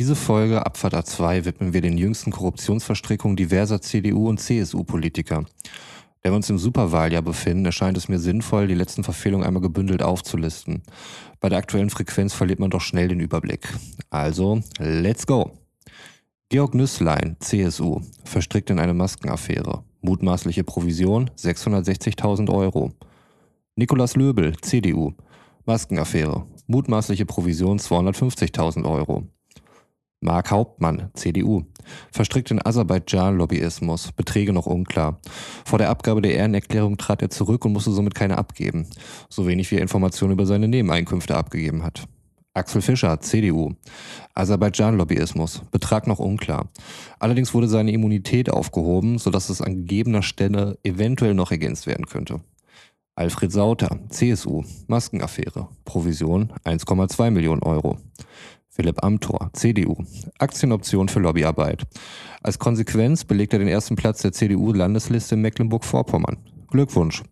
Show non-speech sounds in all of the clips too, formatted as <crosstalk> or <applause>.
Diese Folge Abfahrt A2 widmen wir den jüngsten Korruptionsverstrickungen diverser CDU- und CSU-Politiker. Da wir uns im Superwahljahr befinden, erscheint es mir sinnvoll, die letzten Verfehlungen einmal gebündelt aufzulisten. Bei der aktuellen Frequenz verliert man doch schnell den Überblick. Also, let's go! Georg Nüsslein, CSU, verstrickt in eine Maskenaffäre. Mutmaßliche Provision 660.000 Euro. Nikolaus Löbel, CDU, Maskenaffäre. Mutmaßliche Provision 250.000 Euro. Mark Hauptmann, CDU, verstrickt in Aserbaidschan-Lobbyismus, Beträge noch unklar. Vor der Abgabe der Ehrenerklärung trat er zurück und musste somit keine abgeben, so wenig wie er Informationen über seine Nebeneinkünfte abgegeben hat. Axel Fischer, CDU. Aserbaidschan-Lobbyismus. Betrag noch unklar. Allerdings wurde seine Immunität aufgehoben, sodass es an gegebener Stelle eventuell noch ergänzt werden könnte. Alfred Sauter, CSU. Maskenaffäre. Provision 1,2 Millionen Euro. Philipp Amthor, CDU. Aktienoption für Lobbyarbeit. Als Konsequenz belegt er den ersten Platz der CDU-Landesliste in Mecklenburg-Vorpommern. Glückwunsch.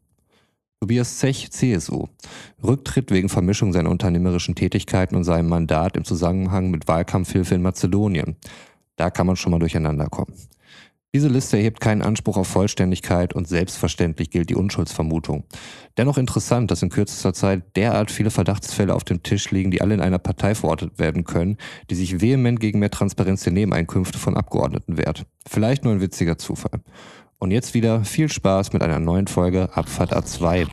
Tobias Zech, CSU. Rücktritt wegen Vermischung seiner unternehmerischen Tätigkeiten und seinem Mandat im Zusammenhang mit Wahlkampfhilfe in Mazedonien. Da kann man schon mal durcheinander kommen. Diese Liste erhebt keinen Anspruch auf Vollständigkeit und selbstverständlich gilt die Unschuldsvermutung. Dennoch interessant, dass in kürzester Zeit derart viele Verdachtsfälle auf dem Tisch liegen, die alle in einer Partei verortet werden können, die sich vehement gegen mehr Transparenz der Nebeneinkünfte von Abgeordneten wehrt. Vielleicht nur ein witziger Zufall. Und jetzt wieder viel Spaß mit einer neuen Folge Abfahrt A2.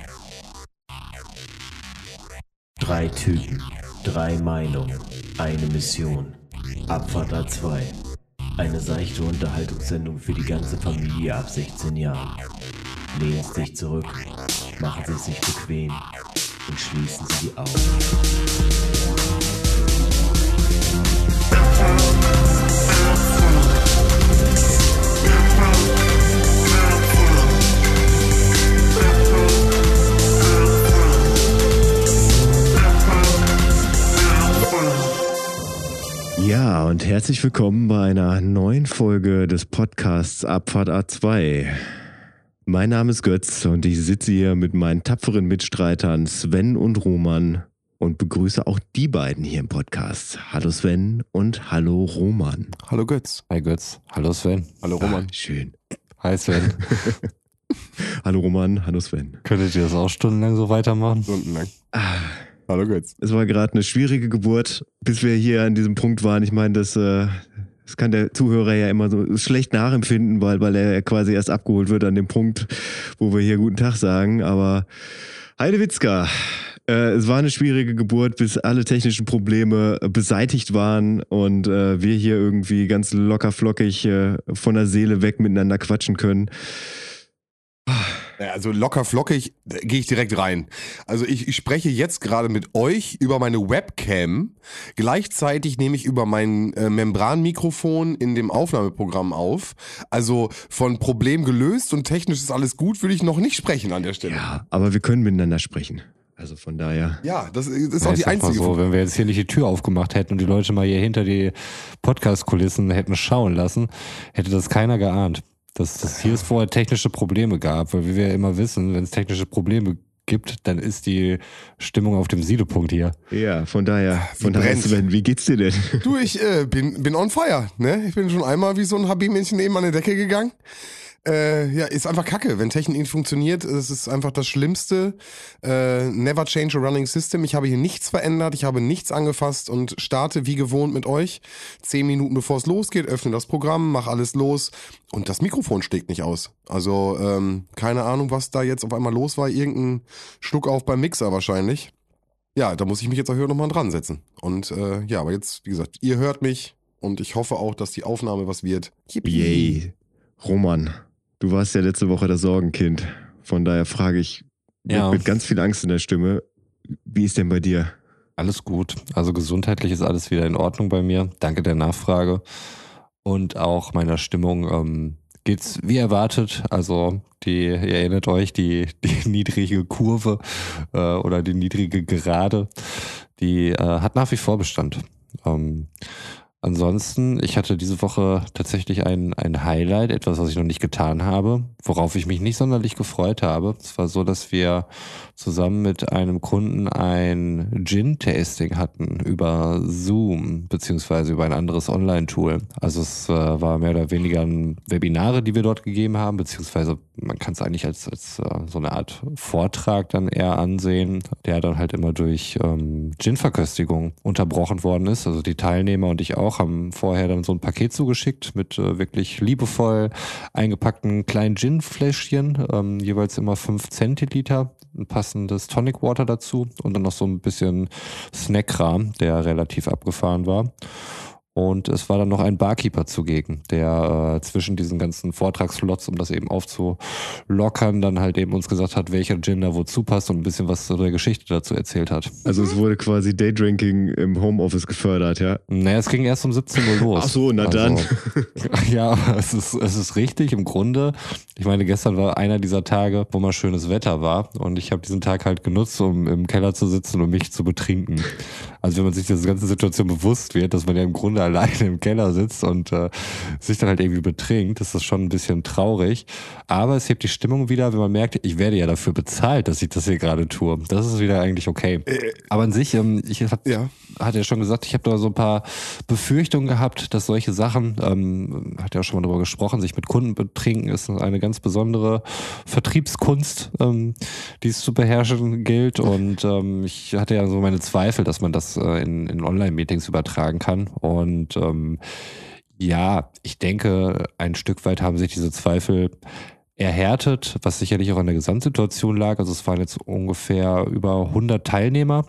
Drei Typen, drei Meinungen, eine Mission. Abfahrt A2. Eine seichte Unterhaltungssendung für die ganze Familie ab 16 Jahren. Lehnen Sie sich zurück, machen Sie sich bequem und schließen Sie die Augen. Ja, und herzlich willkommen bei einer neuen Folge des Podcasts Abfahrt A2. Mein Name ist Götz und ich sitze hier mit meinen tapferen Mitstreitern Sven und Roman und begrüße auch die beiden hier im Podcast. Hallo Sven und hallo Roman. Hallo Götz. Hi Götz. Hallo Sven. Hallo Roman. Ah, schön. Hi Sven. <laughs> <laughs> Hallo Roman, hallo Sven. Könntet ihr das auch stundenlang so weitermachen? Stundenlang. Ah, Hallo Götz. es war gerade eine schwierige Geburt, bis wir hier an diesem Punkt waren. Ich meine, das, äh, das kann der Zuhörer ja immer so schlecht nachempfinden, weil, weil er quasi erst abgeholt wird an dem Punkt, wo wir hier guten Tag sagen. Aber Heidewitzka, äh, es war eine schwierige Geburt, bis alle technischen Probleme äh, beseitigt waren und äh, wir hier irgendwie ganz locker flockig äh, von der Seele weg miteinander quatschen können. Also locker flockig äh, gehe ich direkt rein. Also ich, ich spreche jetzt gerade mit euch über meine Webcam. Gleichzeitig nehme ich über mein äh, Membranmikrofon in dem Aufnahmeprogramm auf. Also von Problem gelöst und technisch ist alles gut, würde ich noch nicht sprechen an der Stelle. Ja, aber wir können miteinander sprechen. Also von daher. Ja, das ist ist Ja, auch die einzige. so, wenn wir jetzt hier nicht die Tür aufgemacht hätten und die Leute mal hier hinter die Podcast-Kulissen hätten schauen lassen, hätte das keiner geahnt. Dass das hier es vorher technische Probleme gab, weil wie wir immer wissen, wenn es technische Probleme gibt, dann ist die Stimmung auf dem Siedepunkt hier. Ja, von daher, Wie von daher, brennt. Sven, wie geht's dir denn? Du, ich äh, bin, bin on fire, ne? Ich bin schon einmal wie so ein HB-Männchen eben an der Decke gegangen. Äh, ja, ist einfach kacke. Wenn Technik nicht funktioniert, es ist einfach das Schlimmste. Äh, never change a running system. Ich habe hier nichts verändert, ich habe nichts angefasst und starte wie gewohnt mit euch. Zehn Minuten bevor es losgeht, öffne das Programm, mach alles los und das Mikrofon schlägt nicht aus. Also ähm, keine Ahnung, was da jetzt auf einmal los war. Irgendein Schluck auf beim Mixer wahrscheinlich. Ja, da muss ich mich jetzt auch hier nochmal dran setzen. Und äh, ja, aber jetzt, wie gesagt, ihr hört mich und ich hoffe auch, dass die Aufnahme was wird. Yippie. Yay. Roman, du warst ja letzte Woche das Sorgenkind. Von daher frage ich mit, Ja. mit ganz viel Angst in der Stimme, wie ist denn bei dir? Alles gut. Also gesundheitlich ist alles wieder in Ordnung bei mir. Danke der Nachfrage. Und auch meiner Stimmung ähm, geht's wie erwartet. Also die, ihr erinnert euch, die, die <laughs> niedrige Kurve äh, oder die niedrige Gerade, die äh, hat nach wie vor Bestand. Ähm, Ansonsten, ich hatte diese Woche tatsächlich ein, ein Highlight, etwas, was ich noch nicht getan habe, worauf ich mich nicht sonderlich gefreut habe. Es war so, dass wir zusammen mit einem Kunden ein Gin-Tasting hatten über Zoom, beziehungsweise über ein anderes Online-Tool. Also es äh, war mehr oder weniger ein Webinare, die wir dort gegeben haben, beziehungsweise man kann es eigentlich als, als äh, so eine Art Vortrag dann eher ansehen, der dann halt immer durch ähm, Gin-Verköstigung unterbrochen worden ist. Also die Teilnehmer und ich auch haben vorher dann so ein Paket zugeschickt mit äh, wirklich liebevoll eingepackten kleinen Gin-Fläschchen, ähm, jeweils immer fünf Zentiliter, ein passendes Tonic Water dazu und dann noch so ein bisschen Snackrahm, der relativ abgefahren war. Und es war dann noch ein Barkeeper zugegen, der äh, zwischen diesen ganzen Vortragslots, um das eben aufzulockern, dann halt eben uns gesagt hat, welcher Gin da wozu passt und ein bisschen was zu der Geschichte dazu erzählt hat. Also es wurde quasi Daydrinking im Homeoffice gefördert, ja? Naja, es ging erst um 17 Uhr los. Ach so, na Also, dann. <laughs> Ja, es ist, es ist richtig im Grunde. Ich meine, gestern war einer dieser Tage, wo mal schönes Wetter war und ich habe diesen Tag halt genutzt, um im Keller zu sitzen und mich zu betrinken. Also wenn man sich diese ganze Situation bewusst wird, dass man ja im Grunde alleine im Keller sitzt und äh, sich dann halt irgendwie betrinkt, ist das schon ein bisschen traurig. Aber es hebt die Stimmung wieder, wenn man merkt, ich werde ja dafür bezahlt, dass ich das hier gerade tue. Das ist wieder eigentlich okay. Aber an sich, ähm, ich hab, Ja. hatte ja schon gesagt, ich habe da so ein paar Befürchtungen gehabt, dass solche Sachen, ähm, hat ja auch schon mal darüber gesprochen, sich mit Kunden betrinken ist eine ganz besondere Vertriebskunst, ähm, die es zu beherrschen gilt. Und ähm, ich hatte ja so meine Zweifel, dass man das äh, in, in Online-Meetings übertragen kann. Und ähm, ja, ich denke, ein Stück weit haben sich diese Zweifel erhärtet, was sicherlich auch an der Gesamtsituation lag. Also es waren jetzt ungefähr über 100 Teilnehmer.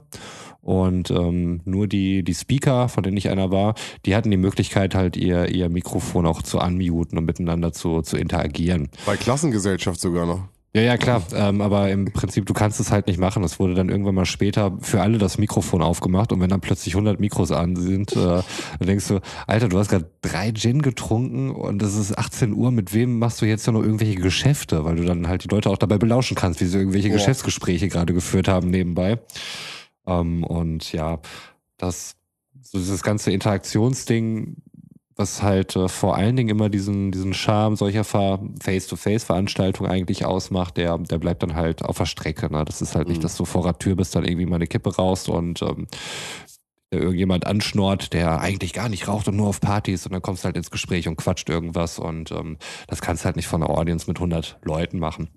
Und ähm, nur die, die Speaker, von denen ich einer war, die hatten die Möglichkeit halt ihr, ihr Mikrofon auch zu unmuten und miteinander zu, zu interagieren. Bei Klassengesellschaft sogar noch. Ja, ja, klar. Ähm, aber im Prinzip, du kannst es halt nicht machen. Es wurde dann irgendwann mal später für alle das Mikrofon aufgemacht und wenn dann plötzlich 100 Mikros an sind, äh, dann denkst du, Alter, du hast gerade drei Gin getrunken und es ist 18 Uhr. Mit wem machst du jetzt ja noch irgendwelche Geschäfte? Weil du dann halt die Leute auch dabei belauschen kannst, wie sie irgendwelche Ja. Geschäftsgespräche gerade geführt haben nebenbei. Ähm, und ja, das, so dieses ganze Interaktionsding, was halt äh, vor allen Dingen immer diesen, diesen Charme solcher Ver- Face-to-Face-Veranstaltungen eigentlich ausmacht, der, der bleibt dann halt auf der Strecke. Ne? Das ist halt nicht, Mhm. dass du vor der Tür bist, dann irgendwie mal eine Kippe rauchst und ähm, der irgendjemand anschnort, der eigentlich gar nicht raucht und nur auf Partys und dann kommst du halt ins Gespräch und quatscht irgendwas und ähm, das kannst du halt nicht von einer Audience mit 100 Leuten machen.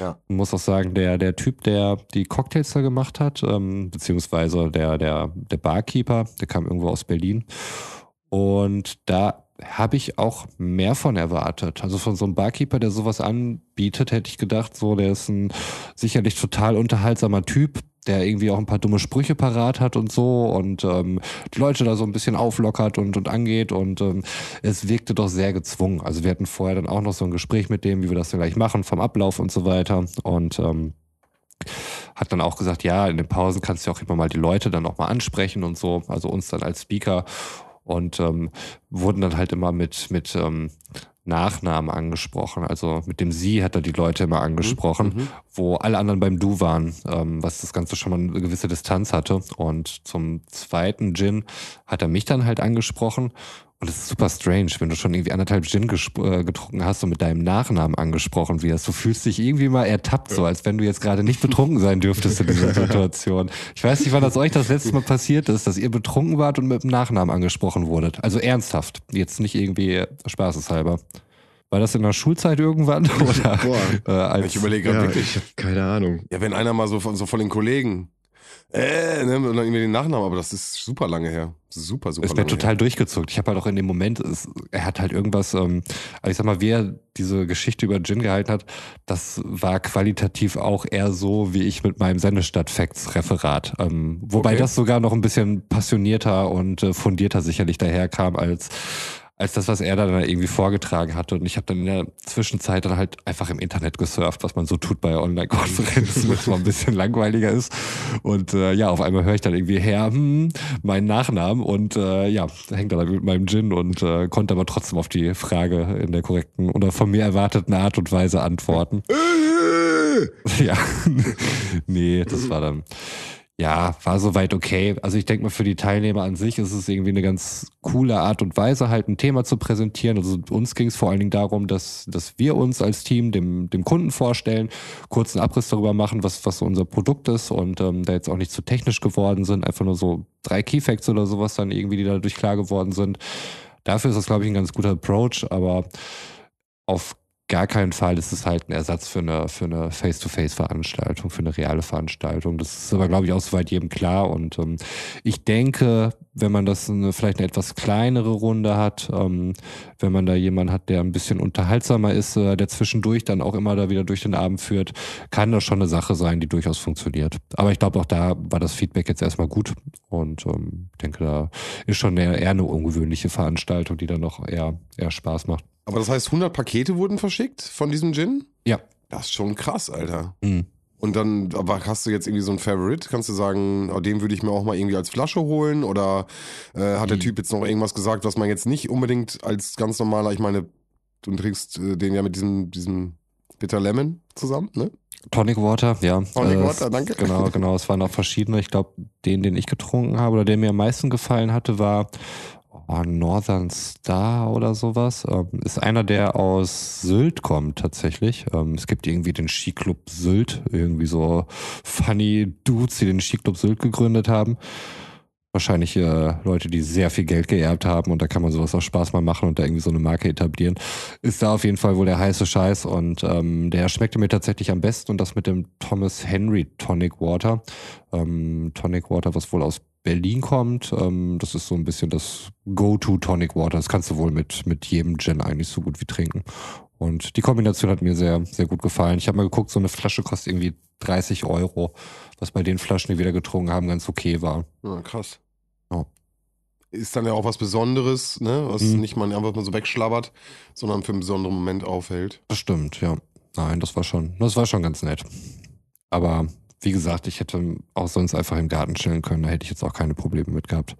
Ja. Ich muss auch sagen, der, der Typ, der die Cocktails da gemacht hat, ähm, beziehungsweise der, der, der Barkeeper, der kam irgendwo aus Berlin und da habe ich auch mehr von erwartet. Also von so einem Barkeeper, der sowas anbietet, hätte ich gedacht, so, der ist ein sicherlich total unterhaltsamer Typ, der irgendwie auch ein paar dumme Sprüche parat hat und so und ähm, die Leute da so ein bisschen auflockert und, und angeht und ähm, es wirkte doch sehr gezwungen. Also wir hatten vorher dann auch noch so ein Gespräch mit dem, wie wir das dann gleich machen, vom Ablauf und so weiter und ähm, hat dann auch gesagt, ja, in den Pausen kannst du auch immer mal die Leute dann auch mal ansprechen und so, also uns dann als Speaker und ähm, wurden dann halt immer mit, mit ähm, Nachnamen angesprochen. Also mit dem Sie hat er die Leute immer angesprochen, Mhm. wo alle anderen beim Du waren, ähm, was das Ganze schon mal eine gewisse Distanz hatte. Und zum zweiten Gin hat er mich dann halt angesprochen. Und es ist super strange, wenn du schon irgendwie anderthalb Gin äh, getrunken hast und mit deinem Nachnamen angesprochen wirst. Du fühlst dich irgendwie mal ertappt, so als wenn du jetzt gerade nicht betrunken sein dürftest in dieser <laughs> Situation. Ich weiß nicht, wann das euch das letzte Mal passiert ist, dass ihr betrunken wart und mit dem Nachnamen angesprochen wurdet. Also ernsthaft, jetzt nicht irgendwie spaßeshalber. War das in der Schulzeit irgendwann? <laughs> Oder Boah. äh, als Ich überlege gerade Ja, wirklich. ich habe keine Ahnung. Ja, wenn einer mal so von, so von den Kollegen, äh, ne, und dann irgendwie den Nachnamen, aber das ist super lange her. Super, super mir lange total durchgezuckt. Ich habe halt auch in dem Moment, es, er hat halt irgendwas, ähm, also ich sag mal, wie er diese Geschichte über Gin gehalten hat, das war qualitativ auch eher so, wie ich mit meinem Sendestadt-Facts-Referat. Ähm, wobei Okay. das sogar noch ein bisschen passionierter und äh, fundierter sicherlich daherkam als als das, was er dann irgendwie vorgetragen hatte. Und ich habe dann in der Zwischenzeit dann halt einfach im Internet gesurft, was man so tut bei Online-Konferenzen, <laughs> was mal ein bisschen langweiliger ist. Und äh, ja, auf einmal höre ich dann irgendwie her, hm, meinen Nachnamen und äh, ja, hängt dann mit meinem Gin und äh, konnte aber trotzdem auf die Frage in der korrekten oder von mir erwarteten Art und Weise antworten. Äh, <laughs> ja. nee, das war dann. Ja, war soweit okay. Also ich denke mal, für die Teilnehmer an sich ist es irgendwie eine ganz coole Art und Weise, halt ein Thema zu präsentieren. Also uns ging es vor allen Dingen darum, dass, dass wir uns als Team dem, dem Kunden vorstellen, kurzen Abriss darüber machen, was, was unser Produkt ist und ähm, da jetzt auch nicht zu technisch geworden sind, einfach nur so drei Keyfacts oder sowas dann irgendwie, die dadurch klar geworden sind. Dafür ist das, glaube ich, ein ganz guter Approach, aber auf gar keinen Fall ist es halt ein Ersatz für eine, für eine Face-to-Face-Veranstaltung, für eine reale Veranstaltung. Das ist aber, glaube ich, auch soweit jedem klar. Und ähm, ich denke, wenn man das eine, vielleicht eine etwas kleinere Runde hat, ähm, wenn man da jemanden hat, der ein bisschen unterhaltsamer ist, äh, der zwischendurch dann auch immer da wieder durch den Abend führt, kann das schon eine Sache sein, die durchaus funktioniert. Aber ich glaube, auch da war das Feedback jetzt erstmal gut. Und ähm, ich denke, da ist schon eher, eher eine ungewöhnliche Veranstaltung, die dann noch eher, eher Spaß macht. Aber das heißt, 100 Pakete wurden verschickt von diesem Gin? Ja. Das ist schon krass, Alter. Mhm. Und dann, aber hast du jetzt irgendwie so ein Favorite? Kannst du sagen, oh, den würde ich mir auch mal irgendwie als Flasche holen? Oder äh, hat der Typ jetzt noch irgendwas gesagt, was man jetzt nicht unbedingt als ganz normaler, ich meine, du trinkst äh, den ja mit diesem, diesem Bitter Lemon zusammen, ne? Tonic Water, ja. Tonic Äh, Water, danke. Genau, genau. Es waren auch verschiedene. Ich glaube, den, den ich getrunken habe oder der mir am meisten gefallen hatte, war Northern Star oder sowas. Ähm, ist einer, der aus Sylt kommt tatsächlich. Ähm, es gibt irgendwie den Skiclub Sylt, irgendwie so funny Dudes, die den Skiclub Sylt gegründet haben. Wahrscheinlich äh, Leute, die sehr viel Geld geerbt haben und da kann man sowas auch Spaß mal machen und da irgendwie so eine Marke etablieren. Ist da auf jeden Fall wohl der heiße Scheiß und ähm, der schmeckte mir tatsächlich am besten und das mit dem Thomas Henry Tonic Water. Ähm, Tonic Water, was wohl aus Berlin kommt. Ähm, das ist so ein bisschen das Go-To Tonic Water. Das kannst du wohl mit, mit jedem Gin eigentlich so gut wie trinken. Und die Kombination hat mir sehr, sehr gut gefallen. Ich habe mal geguckt, so eine Flasche kostet irgendwie 30 Euro, was bei den Flaschen, die wir da getrunken haben, ganz okay war. Ja, krass. Ist dann ja auch was Besonderes, ne? Was Mhm. nicht man einfach mal so wegschlabbert, sondern für einen besonderen Moment aufhält. Das stimmt, ja. Nein, das war schon, das war schon ganz nett. Aber wie gesagt, ich hätte auch sonst einfach im Garten chillen können. Da hätte ich jetzt auch keine Probleme mit gehabt.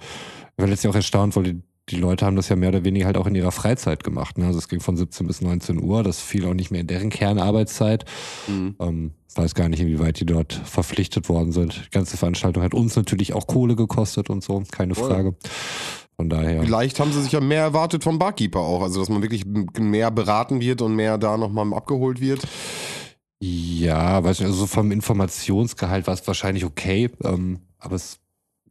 Ich war letztlich auch erstaunt, weil die, die Leute haben das ja mehr oder weniger halt auch in ihrer Freizeit gemacht. Ne? Also es ging von 17 bis 19 Uhr. Das fiel auch nicht mehr in deren Kernarbeitszeit. Mhm. Ähm, weiß gar nicht, inwieweit die dort verpflichtet worden sind. Die ganze Veranstaltung hat uns natürlich auch Kohle gekostet und so, keine Voll. Frage. Von daher. Vielleicht haben sie sich ja mehr erwartet vom Barkeeper auch, also dass man wirklich mehr beraten wird und mehr da nochmal abgeholt wird. Ja, weiß nicht, also so vom Informationsgehalt war es wahrscheinlich okay, ähm, aber es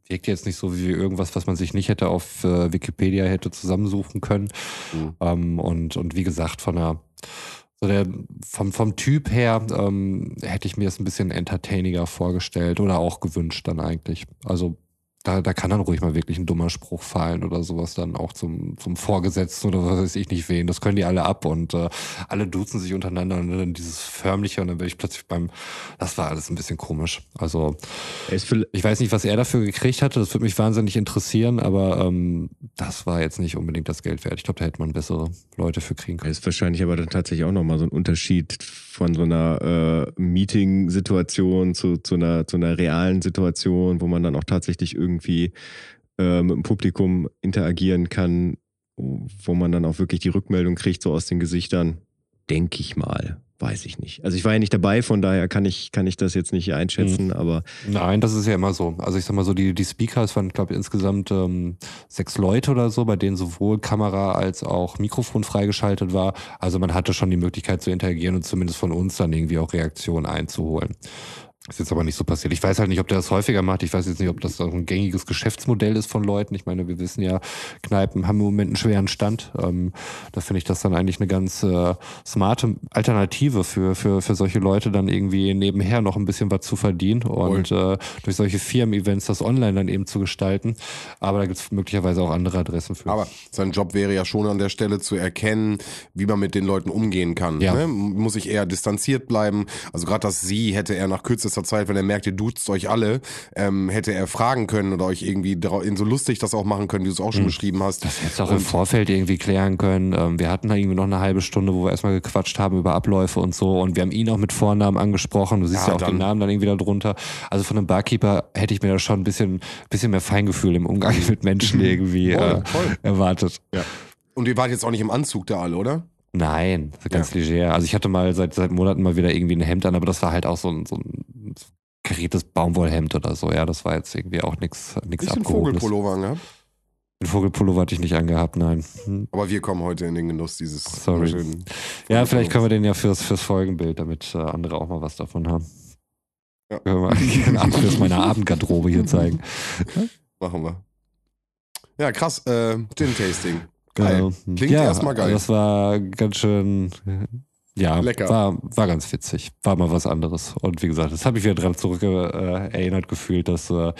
wirkt jetzt nicht so wie irgendwas, was man sich nicht hätte auf äh, Wikipedia hätte zusammensuchen können. Mhm. Ähm, und, und wie gesagt, von der, so der, vom, vom Typ her ähm, hätte ich mir es ein bisschen entertainiger vorgestellt oder auch gewünscht dann eigentlich. Also da, da kann dann ruhig mal wirklich ein dummer Spruch fallen oder sowas dann auch zum, zum Vorgesetzten oder was weiß ich nicht wen. Das können die alle ab und äh, alle duzen sich untereinander und dann dieses förmliche und dann bin ich plötzlich beim, das war alles ein bisschen komisch. Also ich weiß nicht, was er dafür gekriegt hatte, das würde mich wahnsinnig interessieren, aber ähm, das war jetzt nicht unbedingt das Geld wert. Ich glaube, da hätte man bessere Leute für kriegen können. ist wahrscheinlich aber dann tatsächlich auch nochmal so ein Unterschied von so einer äh, Meeting-Situation zu, zu, einer, zu einer realen Situation, wo man dann auch tatsächlich irgendwie äh, mit dem Publikum interagieren kann, wo man dann auch wirklich die Rückmeldung kriegt, so aus den Gesichtern. Denke ich mal. Weiß ich nicht. Also ich war ja nicht dabei, von daher kann ich, kann ich das jetzt nicht einschätzen, aber Nein, das ist ja immer so. Also ich sag mal so, die, die Speakers waren, glaube ich, insgesamt ähm, sechs Leute oder so, bei denen sowohl Kamera als auch Mikrofon freigeschaltet war. Also man hatte schon die Möglichkeit zu interagieren und zumindest von uns dann irgendwie auch Reaktionen einzuholen. Ist jetzt aber nicht so passiert. Ich weiß halt nicht, ob der das häufiger macht. Ich weiß jetzt nicht, ob das auch ein gängiges Geschäftsmodell ist von Leuten. Ich meine, wir wissen ja, Kneipen haben im Moment einen schweren Stand. Ähm, da finde ich das dann eigentlich eine ganz äh, smarte Alternative für, für, für solche Leute, dann irgendwie nebenher noch ein bisschen was zu verdienen und äh, durch solche Firmen-Events das online dann eben zu gestalten. Aber da gibt es möglicherweise auch andere Adressen für. Aber sein Job wäre ja schon an der Stelle zu erkennen, wie man mit den Leuten umgehen kann. Ja. Ne? Muss ich eher distanziert bleiben. Also gerade das Sie hätte er nach kürzester Zeit, wenn er merkt, ihr duzt euch alle, ähm, hätte er fragen können oder euch irgendwie in so lustig das auch machen können, wie du es auch schon beschrieben hast. Das hättest du auch im Vorfeld irgendwie klären können. Ähm, wir hatten da irgendwie noch eine halbe Stunde, wo wir erstmal gequatscht haben über Abläufe und so. Und wir haben ihn auch mit Vornamen angesprochen. Du siehst Ja, ja, auch dann- den Namen dann irgendwie da drunter. Also von einem Barkeeper hätte ich mir da schon ein bisschen, bisschen mehr Feingefühl im Umgang <laughs> mit Menschen <laughs> irgendwie Voll, äh, voll. erwartet. Und ihr wart jetzt auch nicht im Anzug da alle, oder? Nein, ganz leger. Also ich hatte mal seit, seit Monaten mal wieder irgendwie ein Hemd an, aber das war halt auch so ein, so ein kariertes Baumwollhemd oder so. Ja, das war jetzt irgendwie auch nichts nichts Nicht abgehobenes. Vogelpullover angehabt. Den Vogelpullover hatte ich nicht angehabt, nein. Aber wir kommen heute in den Genuss dieses Sorry. Ja, vielleicht können wir den ja fürs, fürs Folgenbild, damit äh, andere auch mal was davon haben. Ja. Können wir <laughs> einen Abriss meiner Abendgarderobe hier zeigen. <laughs> Machen wir. Ja, krass. Äh, Gin-Tasting. Geil. Äh, Klingt erstmal geil. Das war ganz schön, ja, Lecker. War, war ganz witzig. War mal was anderes. Und wie gesagt, das habe ich wieder dran zurück äh, erinnert gefühlt, dass äh,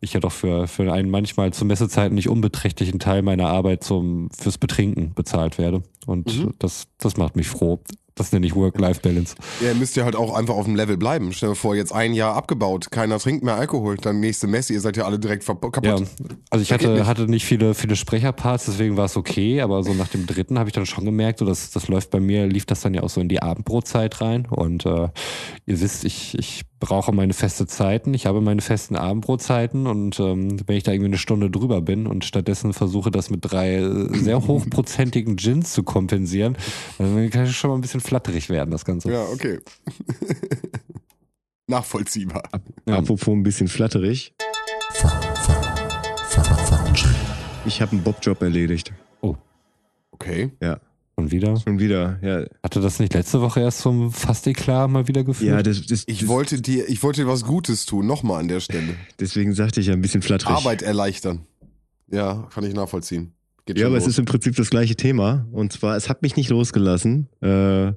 ich ja doch für, für einen manchmal zu Messezeiten nicht unbeträchtlichen Teil meiner Arbeit zum, fürs Betrinken bezahlt werde. Und Mhm. das, das macht mich froh. Das nenne ich Work-Life-Balance. Ja, ihr müsst ja halt auch einfach auf dem Level bleiben. Stell dir vor, jetzt ein Jahr abgebaut, keiner trinkt mehr Alkohol, dann nächste Messe, ihr seid ja alle direkt kaputt. Ja, also ich hatte, nicht. hatte nicht viele, viele Sprecherparts, deswegen war es okay, aber so nach dem dritten habe ich dann schon gemerkt, so das, das läuft bei mir, lief das dann ja auch so in die Abendbrotzeit rein und äh, ihr wisst, ich, ich brauche meine feste Zeiten, ich habe meine festen Abendbrotzeiten und ähm, wenn ich da irgendwie eine Stunde drüber bin und stattdessen versuche, das mit drei äh, sehr hochprozentigen Gins zu kompensieren, dann kann es schon mal ein bisschen flatterig werden, das Ganze. Ja, okay. <laughs> Nachvollziehbar. Ja. Apropos ein bisschen flatterig. Ich habe einen Bobjob erledigt. Okay. Ja, Und wieder? schon wieder. Ja, Hatte das nicht letzte Woche erst zum Fastiklar mal wieder geführt? ja das, das, Ich das, wollte dir, ich wollte dir was Gutes tun, nochmal an der Stelle. deswegen sagte ich ja ein bisschen flatterig. Arbeit erleichtern. Ja, kann ich nachvollziehen. Geht Ja, aber es los. ist im Prinzip das gleiche Thema. Und zwar, es hat mich nicht losgelassen. Äh,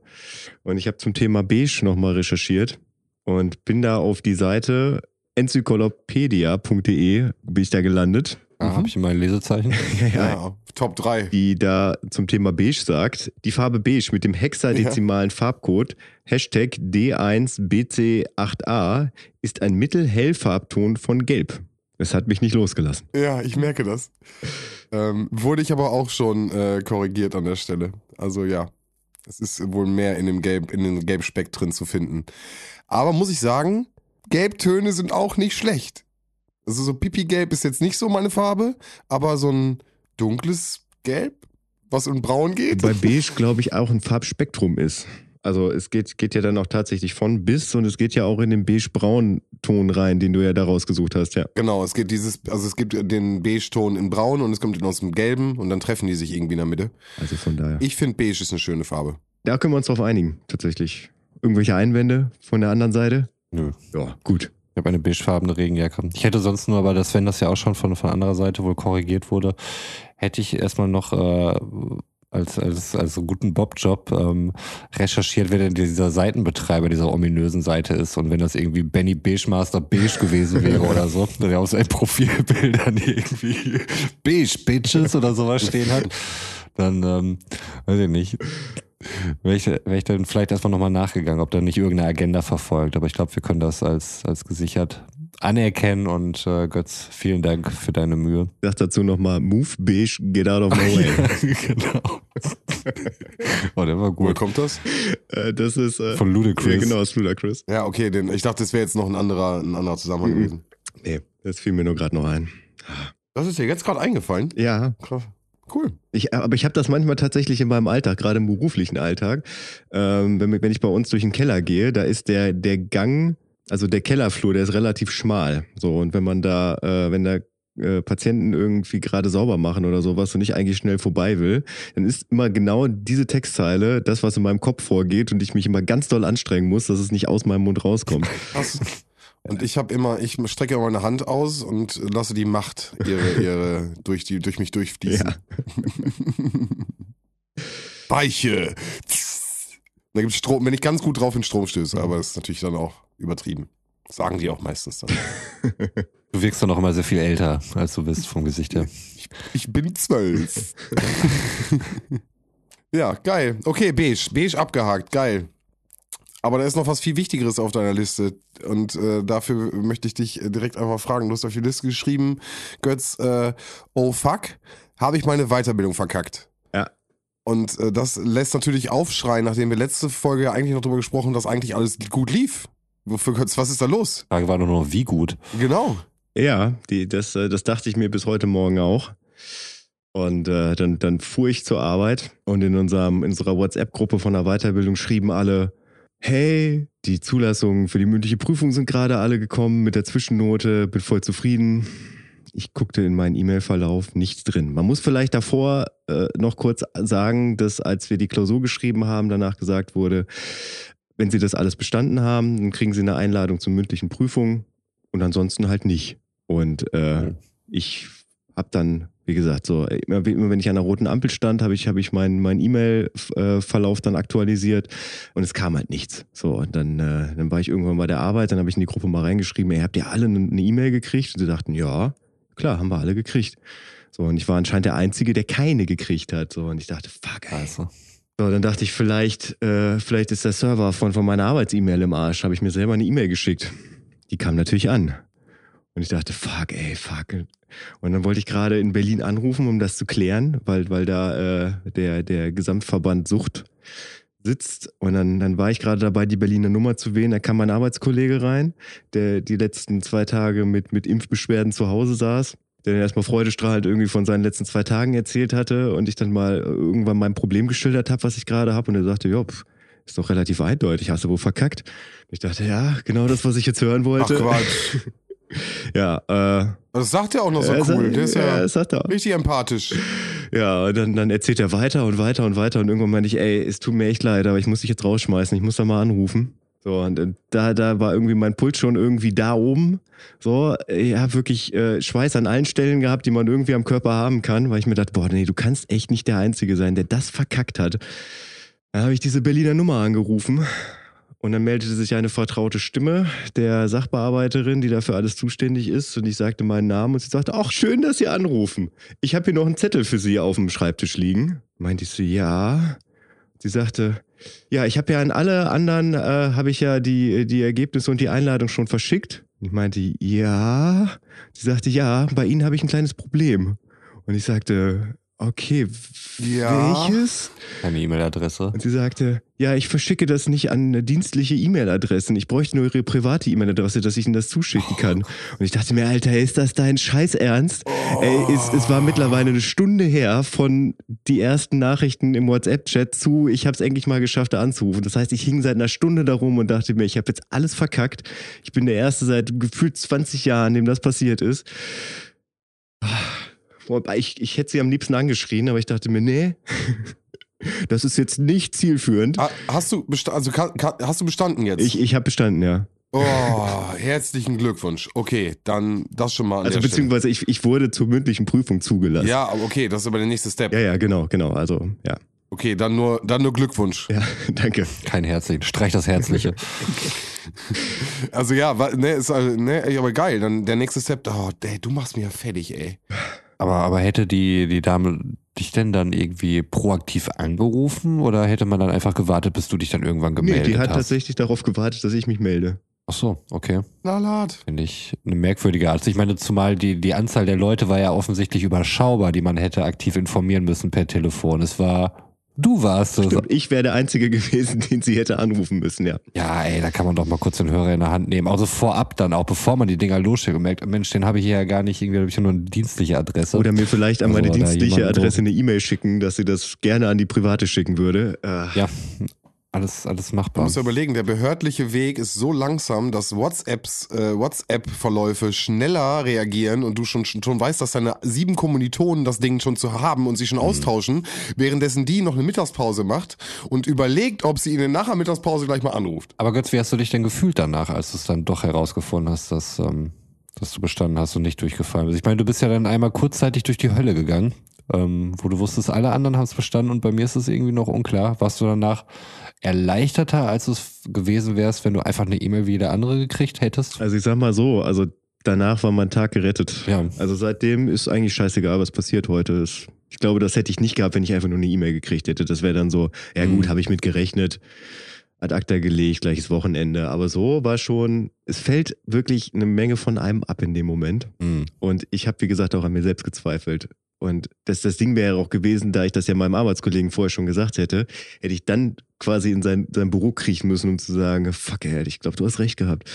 und ich habe zum Thema Beige nochmal recherchiert und bin da auf die Seite enzyklopädia.de bin ich da gelandet, Ah, habe ich immer ein Lesezeichen? <laughs> ja, ja, Top 3. die da zum Thema Beige sagt, die Farbe Beige mit dem hexadezimalen Farbcode Hashtag D1BC8A ist ein Mittelhellfarbton von Gelb. Es hat mich nicht losgelassen. Ja, ich merke das. Ähm, wurde ich aber auch schon äh, korrigiert an der Stelle. Also ja, es ist wohl mehr in dem Gelb, in den Gelbspektren zu finden. Aber muss ich sagen, Gelbtöne sind auch nicht schlecht. Also so Pipi-Gelb ist jetzt nicht so meine Farbe, aber so ein dunkles Gelb, was in Braun geht. Bei Beige, glaube ich, auch ein Farbspektrum ist. Also es geht, geht ja dann auch tatsächlich von bis und es geht ja auch in den beige-braun-Ton rein, den du ja da rausgesucht hast, ja. Genau, es gibt dieses, also es gibt den Beige-Ton in Braun und es kommt aus dem Gelben und dann treffen die sich irgendwie in der Mitte. Also von daher. Ich finde Beige ist eine schöne Farbe. Da können wir uns drauf einigen, tatsächlich. Irgendwelche Einwände von der anderen Seite? Nö. Ja, gut. Ich habe eine beigefarbene Regenjacke. Ich hätte sonst nur, aber das, wenn das ja auch schon von, von anderer Seite wohl korrigiert wurde, hätte ich erstmal noch äh, als, als, als guten Bob-Job ähm, recherchiert, wer denn dieser Seitenbetreiber dieser ominösen Seite ist und wenn das irgendwie Benny Beige Master Beige gewesen wäre oder so, der auf seinen Profilbildern irgendwie Beige Bitches oder sowas stehen hat, dann ähm, weiß ich nicht. Wäre ich, wär ich dann vielleicht erstmal nochmal nachgegangen, ob da nicht irgendeine Agenda verfolgt. Aber ich glaube, wir können das als, als gesichert anerkennen und äh, Götz, vielen Dank für deine Mühe. Ich sag dazu nochmal, move beige, get out of my way. <laughs> genau. <laughs> oh, der war Woher gut. kommt das? Äh, das ist äh, Von Ludacris. Ja, genau, das ist Ludacris. Ja, okay, den, ich dachte, das wäre jetzt noch ein anderer, ein anderer Zusammenhang Mhm. gewesen. Nee, das fiel mir nur gerade noch ein. Das ist dir jetzt gerade eingefallen? Ja, Krass. Cool. Ich, aber ich habe das manchmal tatsächlich in meinem Alltag, gerade im beruflichen Alltag. Ähm, wenn, wenn ich bei uns durch den Keller gehe, da ist der, der Gang, also der Kellerflur, der ist relativ schmal. So, und wenn man da, äh, wenn da äh, Patienten irgendwie gerade sauber machen oder sowas und ich eigentlich schnell vorbei will, dann ist immer genau diese Textzeile das, was in meinem Kopf vorgeht und ich mich immer ganz doll anstrengen muss, dass es nicht aus meinem Mund rauskommt. <laughs> Krass. Und ich habe immer, ich strecke immer meine Hand aus und lasse die Macht ihre, ihre durch die, durch mich durchfließen. Ja. Weiche. Da gibt's Strom, wenn ich ganz gut drauf bin, Stromstöße, aber das ist natürlich dann auch übertrieben. Sagen die auch meistens dann. <laughs> Du wirkst doch noch immer sehr viel älter, als du bist vom Gesicht her. Ich, ich bin zwölf. <laughs> ja, geil. Okay, beige. Beige abgehakt. Geil. Aber da ist noch was viel Wichtigeres auf deiner Liste. Und äh, dafür möchte ich dich direkt einfach fragen. Du hast auf die Liste geschrieben, Götz, äh, oh fuck, habe ich meine Weiterbildung verkackt. Ja. Und äh, das lässt natürlich aufschreien, nachdem wir letzte Folge eigentlich noch drüber gesprochen haben, dass eigentlich alles gut lief. Wofür Götz, was ist da los? Die Frage war nur noch, wie gut. Genau. Ja, die, das, äh, das dachte ich mir bis heute Morgen auch. Und äh, dann, dann fuhr ich zur Arbeit und in, unserem, in unserer WhatsApp-Gruppe von der Weiterbildung schrieben alle, hey, die Zulassungen für die mündliche Prüfung sind gerade alle gekommen mit der Zwischennote, bin voll zufrieden. Ich guckte in meinen E-Mail-Verlauf, nichts drin. Man muss vielleicht davor äh, noch kurz sagen, dass als wir die Klausur geschrieben haben, danach gesagt wurde, wenn Sie das alles bestanden haben, dann kriegen Sie eine Einladung zur mündlichen Prüfung und ansonsten halt nicht. Und äh, ich habe dann, wie gesagt, so immer, immer wenn ich an der roten Ampel stand, habe ich, hab ich meinen mein E-Mail-Verlauf dann aktualisiert und es kam halt nichts. So, und dann, äh, dann war ich irgendwann bei der Arbeit, dann habe ich in die Gruppe mal reingeschrieben, ey, habt ihr alle eine E-Mail gekriegt? Und sie dachten, ja, klar, haben wir alle gekriegt. So, und ich war anscheinend der Einzige, der keine gekriegt hat. So, und ich dachte, fuck, ey. Also. So, dann dachte ich, vielleicht, äh, vielleicht ist der Server von, von meiner Arbeits-E-Mail im Arsch. Habe ich mir selber eine E-Mail geschickt. Die kam natürlich an. Und ich dachte, fuck, ey, fuck. Und dann wollte ich gerade in Berlin anrufen, um das zu klären, weil, weil da äh, der, der Gesamtverband Sucht sitzt. Und dann, dann war ich gerade dabei, die Berliner Nummer zu wählen. Da kam mein Arbeitskollege rein, der die letzten zwei Tage mit, mit Impfbeschwerden zu Hause saß der erstmal freudestrahlend irgendwie von seinen letzten zwei Tagen erzählt hatte und ich dann mal irgendwann mein Problem geschildert habe, was ich gerade habe und er sagte, ja, ist doch relativ eindeutig, hast du wohl verkackt. Und ich dachte, ja, genau das, was ich jetzt hören wollte. Ach Quatsch. <laughs> ja, äh, Das sagt er auch noch so cool. sagt- Der ist ja, das sagt er. richtig empathisch. Ja, und dann, dann erzählt er weiter und weiter und weiter und irgendwann meinte ich, ey, es tut mir echt leid, aber ich muss dich jetzt rausschmeißen, ich muss da mal anrufen. So, und äh, da, da war irgendwie mein Puls schon irgendwie da oben. So, ich habe wirklich äh, Schweiß an allen Stellen gehabt, die man irgendwie am Körper haben kann, weil ich mir dachte, boah, nee, du kannst echt nicht der Einzige sein, der das verkackt hat. Dann habe ich diese Berliner Nummer angerufen und dann meldete sich eine vertraute Stimme der Sachbearbeiterin, die dafür alles zuständig ist. Und ich sagte meinen Namen und sie sagte, ach, schön, dass Sie anrufen. Ich habe hier noch einen Zettel für Sie auf dem Schreibtisch liegen. Meinte ich so, ja. Sie sagte, ja, ich habe ja an alle anderen, äh, habe ich ja die, die Ergebnisse und die Einladung schon verschickt. Ich meinte, ja. Sie sagte, ja, bei Ihnen habe ich ein kleines Problem. Und ich sagte, okay, Ja. welches? Keine E-Mail-Adresse. Und sie sagte, ja, ich verschicke das nicht an dienstliche E-Mail-Adressen. Ich bräuchte nur ihre private E-Mail-Adresse, dass ich ihnen das zuschicken kann. Und ich dachte mir, Alter, ist das dein Scheiß Ernst? Ey, es, es war mittlerweile eine Stunde her von die ersten Nachrichten im WhatsApp-Chat zu, ich habe es endlich mal geschafft, da anzurufen. Das heißt, ich hing seit einer Stunde darum und dachte mir, ich habe jetzt alles verkackt. Ich bin der Erste seit gefühlt 20 Jahren, dem das passiert ist. Wobei ich, ich hätte sie am liebsten angeschrien, aber ich dachte mir, nee, <laughs> das ist jetzt nicht zielführend. Ha- Hast du, besta also, hast du bestanden jetzt? Ich, ich habe bestanden, ja. Oh, herzlichen Glückwunsch. Okay, dann das schon mal an Also der beziehungsweise ich, ich wurde zur mündlichen Prüfung zugelassen. Ja, aber okay, das ist aber der nächste Step. ja, ja, genau, genau. Also, ja. Okay, dann nur, dann nur Glückwunsch. Ja, <laughs> danke. Kein Herzlichen. Streich das Herzliche. <laughs> Also ja, ne, ist, also, ne, aber geil. Dann der nächste Step, oh, ey, du machst mich ja fertig, ey. Aber, aber hätte die, die Dame dich denn dann irgendwie proaktiv angerufen oder hätte man dann einfach gewartet, bis du dich dann irgendwann Nee, gemeldet die hat hast? tatsächlich darauf gewartet, dass ich mich melde. Ach so, okay. Lalat. Finde ich eine merkwürdige Art. Ich meine, zumal die, die Anzahl der Leute war ja offensichtlich überschaubar, die man hätte aktiv informieren müssen per Telefon. Es war, du warst es. Stimmt, ich wäre der Einzige <laughs> gewesen, den sie hätte anrufen müssen, ja. Ja, ey, da kann man doch mal kurz den Hörer in der Hand nehmen. Also vorab dann, auch bevor man die Dinger losschickt und merkt, Mensch, den habe ich hier ja gar nicht, irgendwie habe ich nur eine dienstliche Adresse. Oder mir vielleicht an meine Also, dienstliche Adresse eine E-Mail schicken, dass sie das gerne an die private schicken würde. Äh, ja, alles, alles Du machbar. musst ja überlegen, der behördliche Weg ist so langsam, dass WhatsApps, äh, WhatsApp-Verläufe schneller reagieren und du schon, schon weißt, dass deine sieben Kommilitonen das Ding schon zu haben und sich Mhm. schon austauschen, währenddessen die noch eine Mittagspause macht und überlegt, ob sie ihn nach der Mittagspause gleich mal anruft. Aber Götz, wie hast du dich denn gefühlt danach, als du es dann doch herausgefunden hast, dass, ähm, dass du bestanden hast und nicht durchgefallen bist? Ich meine, du bist ja dann einmal kurzzeitig durch die Hölle gegangen, ähm, wo du wusstest, alle anderen haben es bestanden und bei mir ist es irgendwie noch unklar. Warst du danach erleichterter, als es gewesen wärst, wenn du einfach eine E-Mail wie jeder andere gekriegt hättest? Also ich sag mal so, also danach war mein Tag gerettet. Ja. Also seitdem ist eigentlich scheißegal, was passiert heute. Ich glaube, das hätte ich nicht gehabt, wenn ich einfach nur eine E-Mail gekriegt hätte. Das wäre dann so, ja gut, Mhm. habe ich mit gerechnet, ad acta gelegt, gleiches Wochenende. Aber so war schon, es fällt wirklich eine Menge von einem ab in dem Moment. Hm. Und ich habe, wie gesagt, auch an mir selbst gezweifelt. Und das, das Ding wäre auch gewesen, da ich das ja meinem Arbeitskollegen vorher schon gesagt hätte, hätte ich dann quasi in sein, sein Büro kriechen müssen, um zu sagen, fuck, ey, ich glaube, du hast recht gehabt.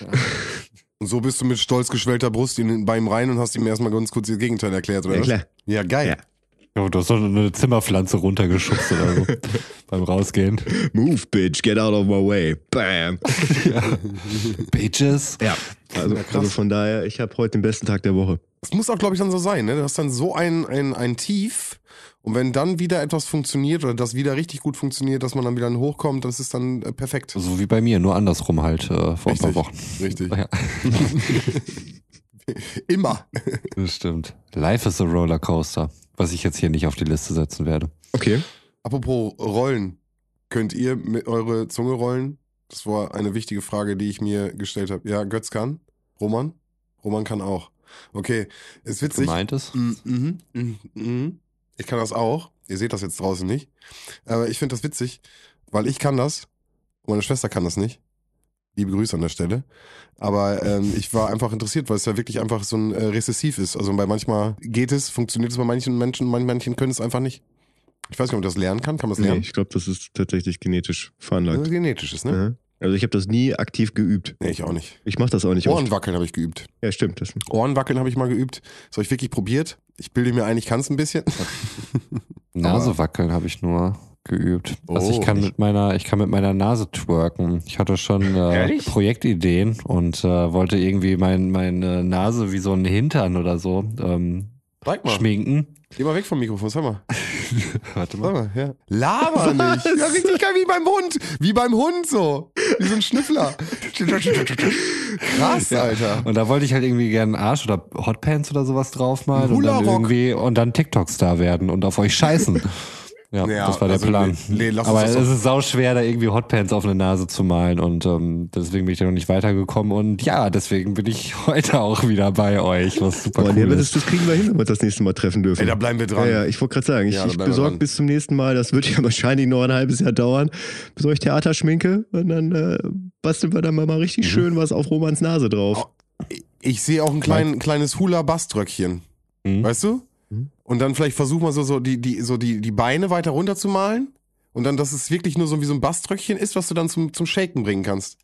<laughs> Und so bist du mit stolz geschwellter Brust in, bei ihm rein und hast ihm erstmal ganz kurz das Gegenteil erklärt, oder Ja, was? klar. Ja, geil. Ja. Ja, du hast doch eine Zimmerpflanze runtergeschubst oder so <laughs> beim Rausgehen. Move, bitch, get out of my way. Bam. <laughs> Bitches. Ja. Also, also von daher, ich habe heute den besten Tag der Woche. Das muss auch, glaube ich, dann so sein. Ne? Du hast dann so ein, ein, ein Tief und wenn dann wieder etwas funktioniert oder das wieder richtig gut funktioniert, dass man dann wieder hochkommt, das ist dann äh, perfekt. So wie bei mir, nur andersrum halt äh, vor ein paar Richtig. Wochen. Richtig. Ja, <laughs> Immer. das stimmt. Life is a Rollercoaster, was ich jetzt hier nicht auf die Liste setzen werde. Okay. Apropos Rollen. Könnt ihr mit eure Zunge rollen? Das war eine wichtige Frage, die ich mir gestellt habe. Ja, Götz kann. Roman? Roman kann auch. Okay, ist witzig. Gemeint ist? Mhm, mhm, mhm, mhm. Ich kann das auch. Ihr seht das jetzt draußen nicht. Aber ich finde das witzig, weil ich kann das. Meine Schwester kann das nicht. Liebe Grüße an der Stelle. Aber ähm, ich war einfach interessiert, weil es ja wirklich einfach so ein äh, Rezessiv ist. Also bei manchmal geht es, funktioniert es bei manchen Menschen, manchen Menschen können es einfach nicht. Ich weiß nicht, ob man das lernen kann. Kann man das Nee, lernen? ich glaube, das ist tatsächlich genetisch veranlagt. ist genetisches, ne? Ja. Also ich habe das nie aktiv geübt. Nee, ich auch nicht. Ich mache das auch nicht. Ohrenwackeln habe ich geübt. Ja, stimmt. Das Ohrenwackeln habe ich mal geübt. Das habe ich wirklich probiert. Ich bilde mir ein, ich kann es ein bisschen. <laughs> Nase wackeln habe ich nur geübt. Also ich Oh. kann mit meiner, ich kann mit meiner Nase twerken. Ich hatte schon äh? Projektideen und äh, wollte irgendwie mein, meine Nase wie so ein Hintern oder so ähm, schminken. Geh mal weg vom Mikrofon, sag mal. <laughs> Warte Sag mal, ja. Laber nicht. Ja, richtig geil, wie beim Hund. Wie beim Hund so. Wie so ein Schnüffler. Krass, Alter. Und da wollte ich halt irgendwie gerne Arsch oder Hotpants oder sowas draufmalen und dann irgendwie und dann TikTok-Star werden und auf euch scheißen. Ja, Ja, das war der also, Plan. nee, nee, Aber es ist sau schwer, da irgendwie Hotpants auf eine Nase zu malen und ähm, deswegen bin ich da noch nicht weitergekommen und ja, deswegen bin ich <laughs> heute auch wieder bei euch, was super Boah, nee, cool aber das, ist. das kriegen wir hin, wenn wir uns das nächste Mal treffen dürfen. Ey, da bleiben wir dran. Ja, ja, ich wollte gerade sagen, ich, Ja, ich besorge bis zum nächsten Mal, das wird ja <laughs> wahrscheinlich noch ein halbes Jahr dauern, besorge ich Theaterschminke und dann äh, basteln wir dann mal, mal richtig Mhm. schön was auf Romans Nase drauf. Ich sehe auch ein klein, kleines Hula-Baströckchen. Mhm. Weißt du? Und dann vielleicht versuchen wir so, so, die, die, so die, die Beine weiter runter zu malen. Und dann, dass es wirklich nur so wie so ein Baströckchen ist, was du dann zum, zum Shaken bringen kannst.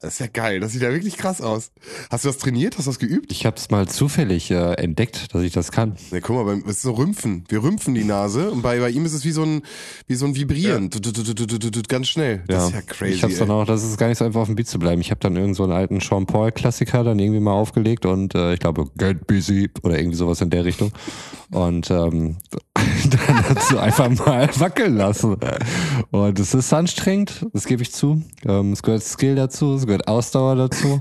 Das ist ja geil. Das sieht ja wirklich krass aus. Hast du das trainiert? Hast du das geübt? Ich habe es mal zufällig äh, entdeckt, dass ich das kann. Ne, guck mal, beim- das ist so Rümpfen. Wir rümpfen die Nase und bei, bei ihm ist es wie so ein, wie so ein Vibrieren. Du, ganz schnell. Das ist ja crazy. Ich hab's dann ey. auch, das ist gar nicht so einfach auf dem Beat zu bleiben. Ich habe dann irgend so einen alten Sean Paul Klassiker dann irgendwie mal aufgelegt und äh, ich glaube Get Busy oder irgendwie sowas in der Richtung und ähm, <laughs> dann dazu einfach mal wackeln lassen. Und es ist anstrengend, das gebe ich zu. Ähm, es gehört Skill dazu, es gehört Ausdauer dazu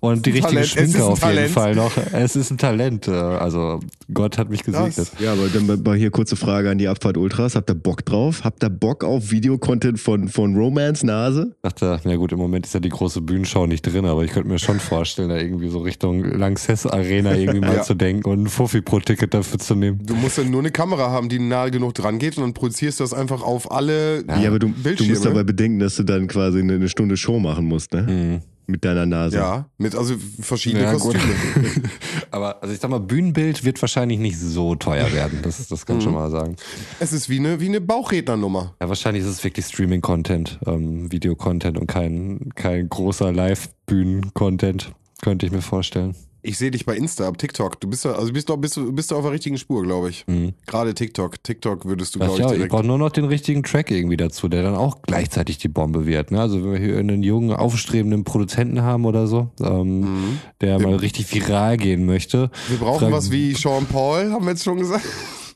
und die richtige Talent, Schminke auf jeden Talent. Fall noch. Es ist ein Talent. äh, Also Gott hat mich gesegnet. Ja, aber dann mal- hier kurze Frage an die Abfahrt Ultras. Habt ihr Bock drauf? Habt ihr Bock auf Videocontent von, von Romance Nase? Ich dachte, na gut, im Moment ist ja die große Bühnenshow nicht drin, aber ich könnte mir schon vorstellen, da irgendwie so Richtung Lanxess Arena irgendwie mal Ja. zu denken und ein Fuffi pro Ticket dafür zu nehmen. Du musst ja nur eine Kamera haben, die nahe genug dran geht und dann projizierst du das einfach auf alle Ja, aber du, du musst dabei bedenken, dass du dann quasi eine, eine Stunde Show machen musst, ne? Mhm. Mit deiner Nase. ja, mit also verschiedene Ja. Kostüme. <laughs> Aber also ich sag mal, Bühnenbild wird wahrscheinlich nicht so teuer werden, das, das kann ich schon mal sagen. Es ist wie eine, wie eine Bauchrednernummer. Ja, wahrscheinlich ist es wirklich Streaming-Content, ähm, Video-Content und kein, kein großer Live-Bühnen-Content, könnte ich mir vorstellen. Ich sehe dich bei Insta, ab TikTok. Du bist da, also bist du, bist du, bist du auf der richtigen Spur, glaube ich. Mhm. Gerade TikTok. TikTok würdest du, glaube ich, ja, direkt. braucht nur noch den richtigen Track irgendwie dazu, der dann auch gleichzeitig die Bombe wird. Ne? Also wenn wir hier einen jungen, aufstrebenden Produzenten haben oder so, ähm, Mhm. der mal richtig viral gehen möchte, Wir brauchen Fragen- was wie Sean Paul, haben wir jetzt schon gesagt.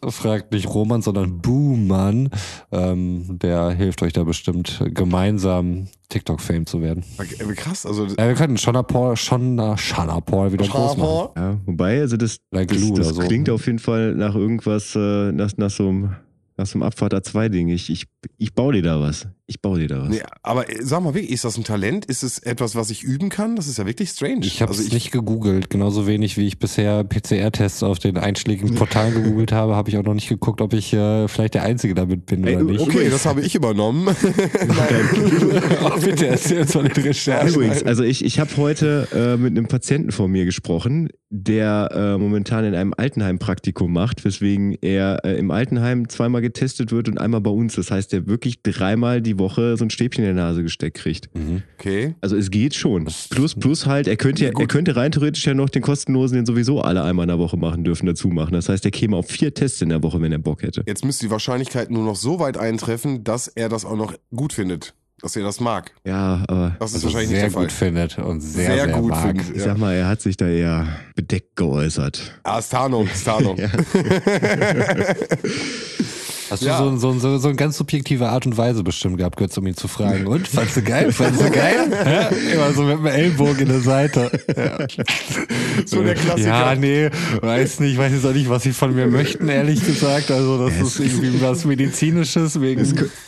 Fragt nicht Roman, sondern Booman. Ähm, der hilft euch da bestimmt, gemeinsam TikTok-Fame zu werden. Okay, krass, also Ja, wir könnten Shana Paul, Shana, Shana Paul wieder groß Sean machen. Ja, wobei, also das, Like das, das so. klingt auf jeden Fall nach irgendwas, äh, nach, nach so einem, nach so einem Abfahrt A2-Ding. Ich, ich, ich baue dir da was. Ich baue dir da was. Nee, aber äh, sag mal wirklich, ist das ein Talent? Ist es etwas, was ich üben kann? Das ist ja wirklich strange. Ich habe es also ich, nicht gegoogelt, genauso wenig wie ich bisher PCR-Tests auf den einschlägigen <laughs> Portalen gegoogelt habe, habe ich auch noch nicht geguckt, ob ich äh, vielleicht der Einzige damit bin Ey, oder nicht. Okay, das <laughs> habe ich übernommen. <laughs> Oh, bitte erzähl uns von den Recherchen. Übrigens, also ich, ich habe heute äh, mit einem Patienten vor mir gesprochen, der äh, momentan in einem Altenheim Praktikum macht, weswegen er äh, im Altenheim zweimal getestet wird und einmal bei uns. Das heißt, der wirklich dreimal die Woche so ein Stäbchen in der Nase gesteckt kriegt. Mhm. Okay. Also es geht schon. Plus, plus halt, er könnte, ja, er könnte rein theoretisch ja noch den kostenlosen, den sowieso alle einmal in der Woche machen dürfen, dazu machen. Das heißt, er käme auf vier Tests in der Woche, wenn er Bock hätte. Jetzt müsste die Wahrscheinlichkeit nur noch so weit eintreffen, dass er das auch noch gut findet. Dass er das mag. Ja, aber Das ist Also wahrscheinlich sehr nicht der Fall. gut findet und sehr, Sehr sehr, gut mag. findet. ich Ja. sag mal, er hat sich da eher bedeckt geäußert. Ah, ist Tarnung, <laughs> <laughs> Tarnung. Ja. Hast du so, so, so, so eine ganz subjektive Art und Weise bestimmt gehabt, Götz, um ihn zu fragen. Und, fandst du geil? Fandst du geil? <laughs> Immer so mit dem Ellbogen in der Seite. Ja. So der Klassiker. Ja, nee, weiß nicht, weiß jetzt auch nicht, was sie von mir möchten, ehrlich gesagt. Also das ist irgendwie was Medizinisches wegen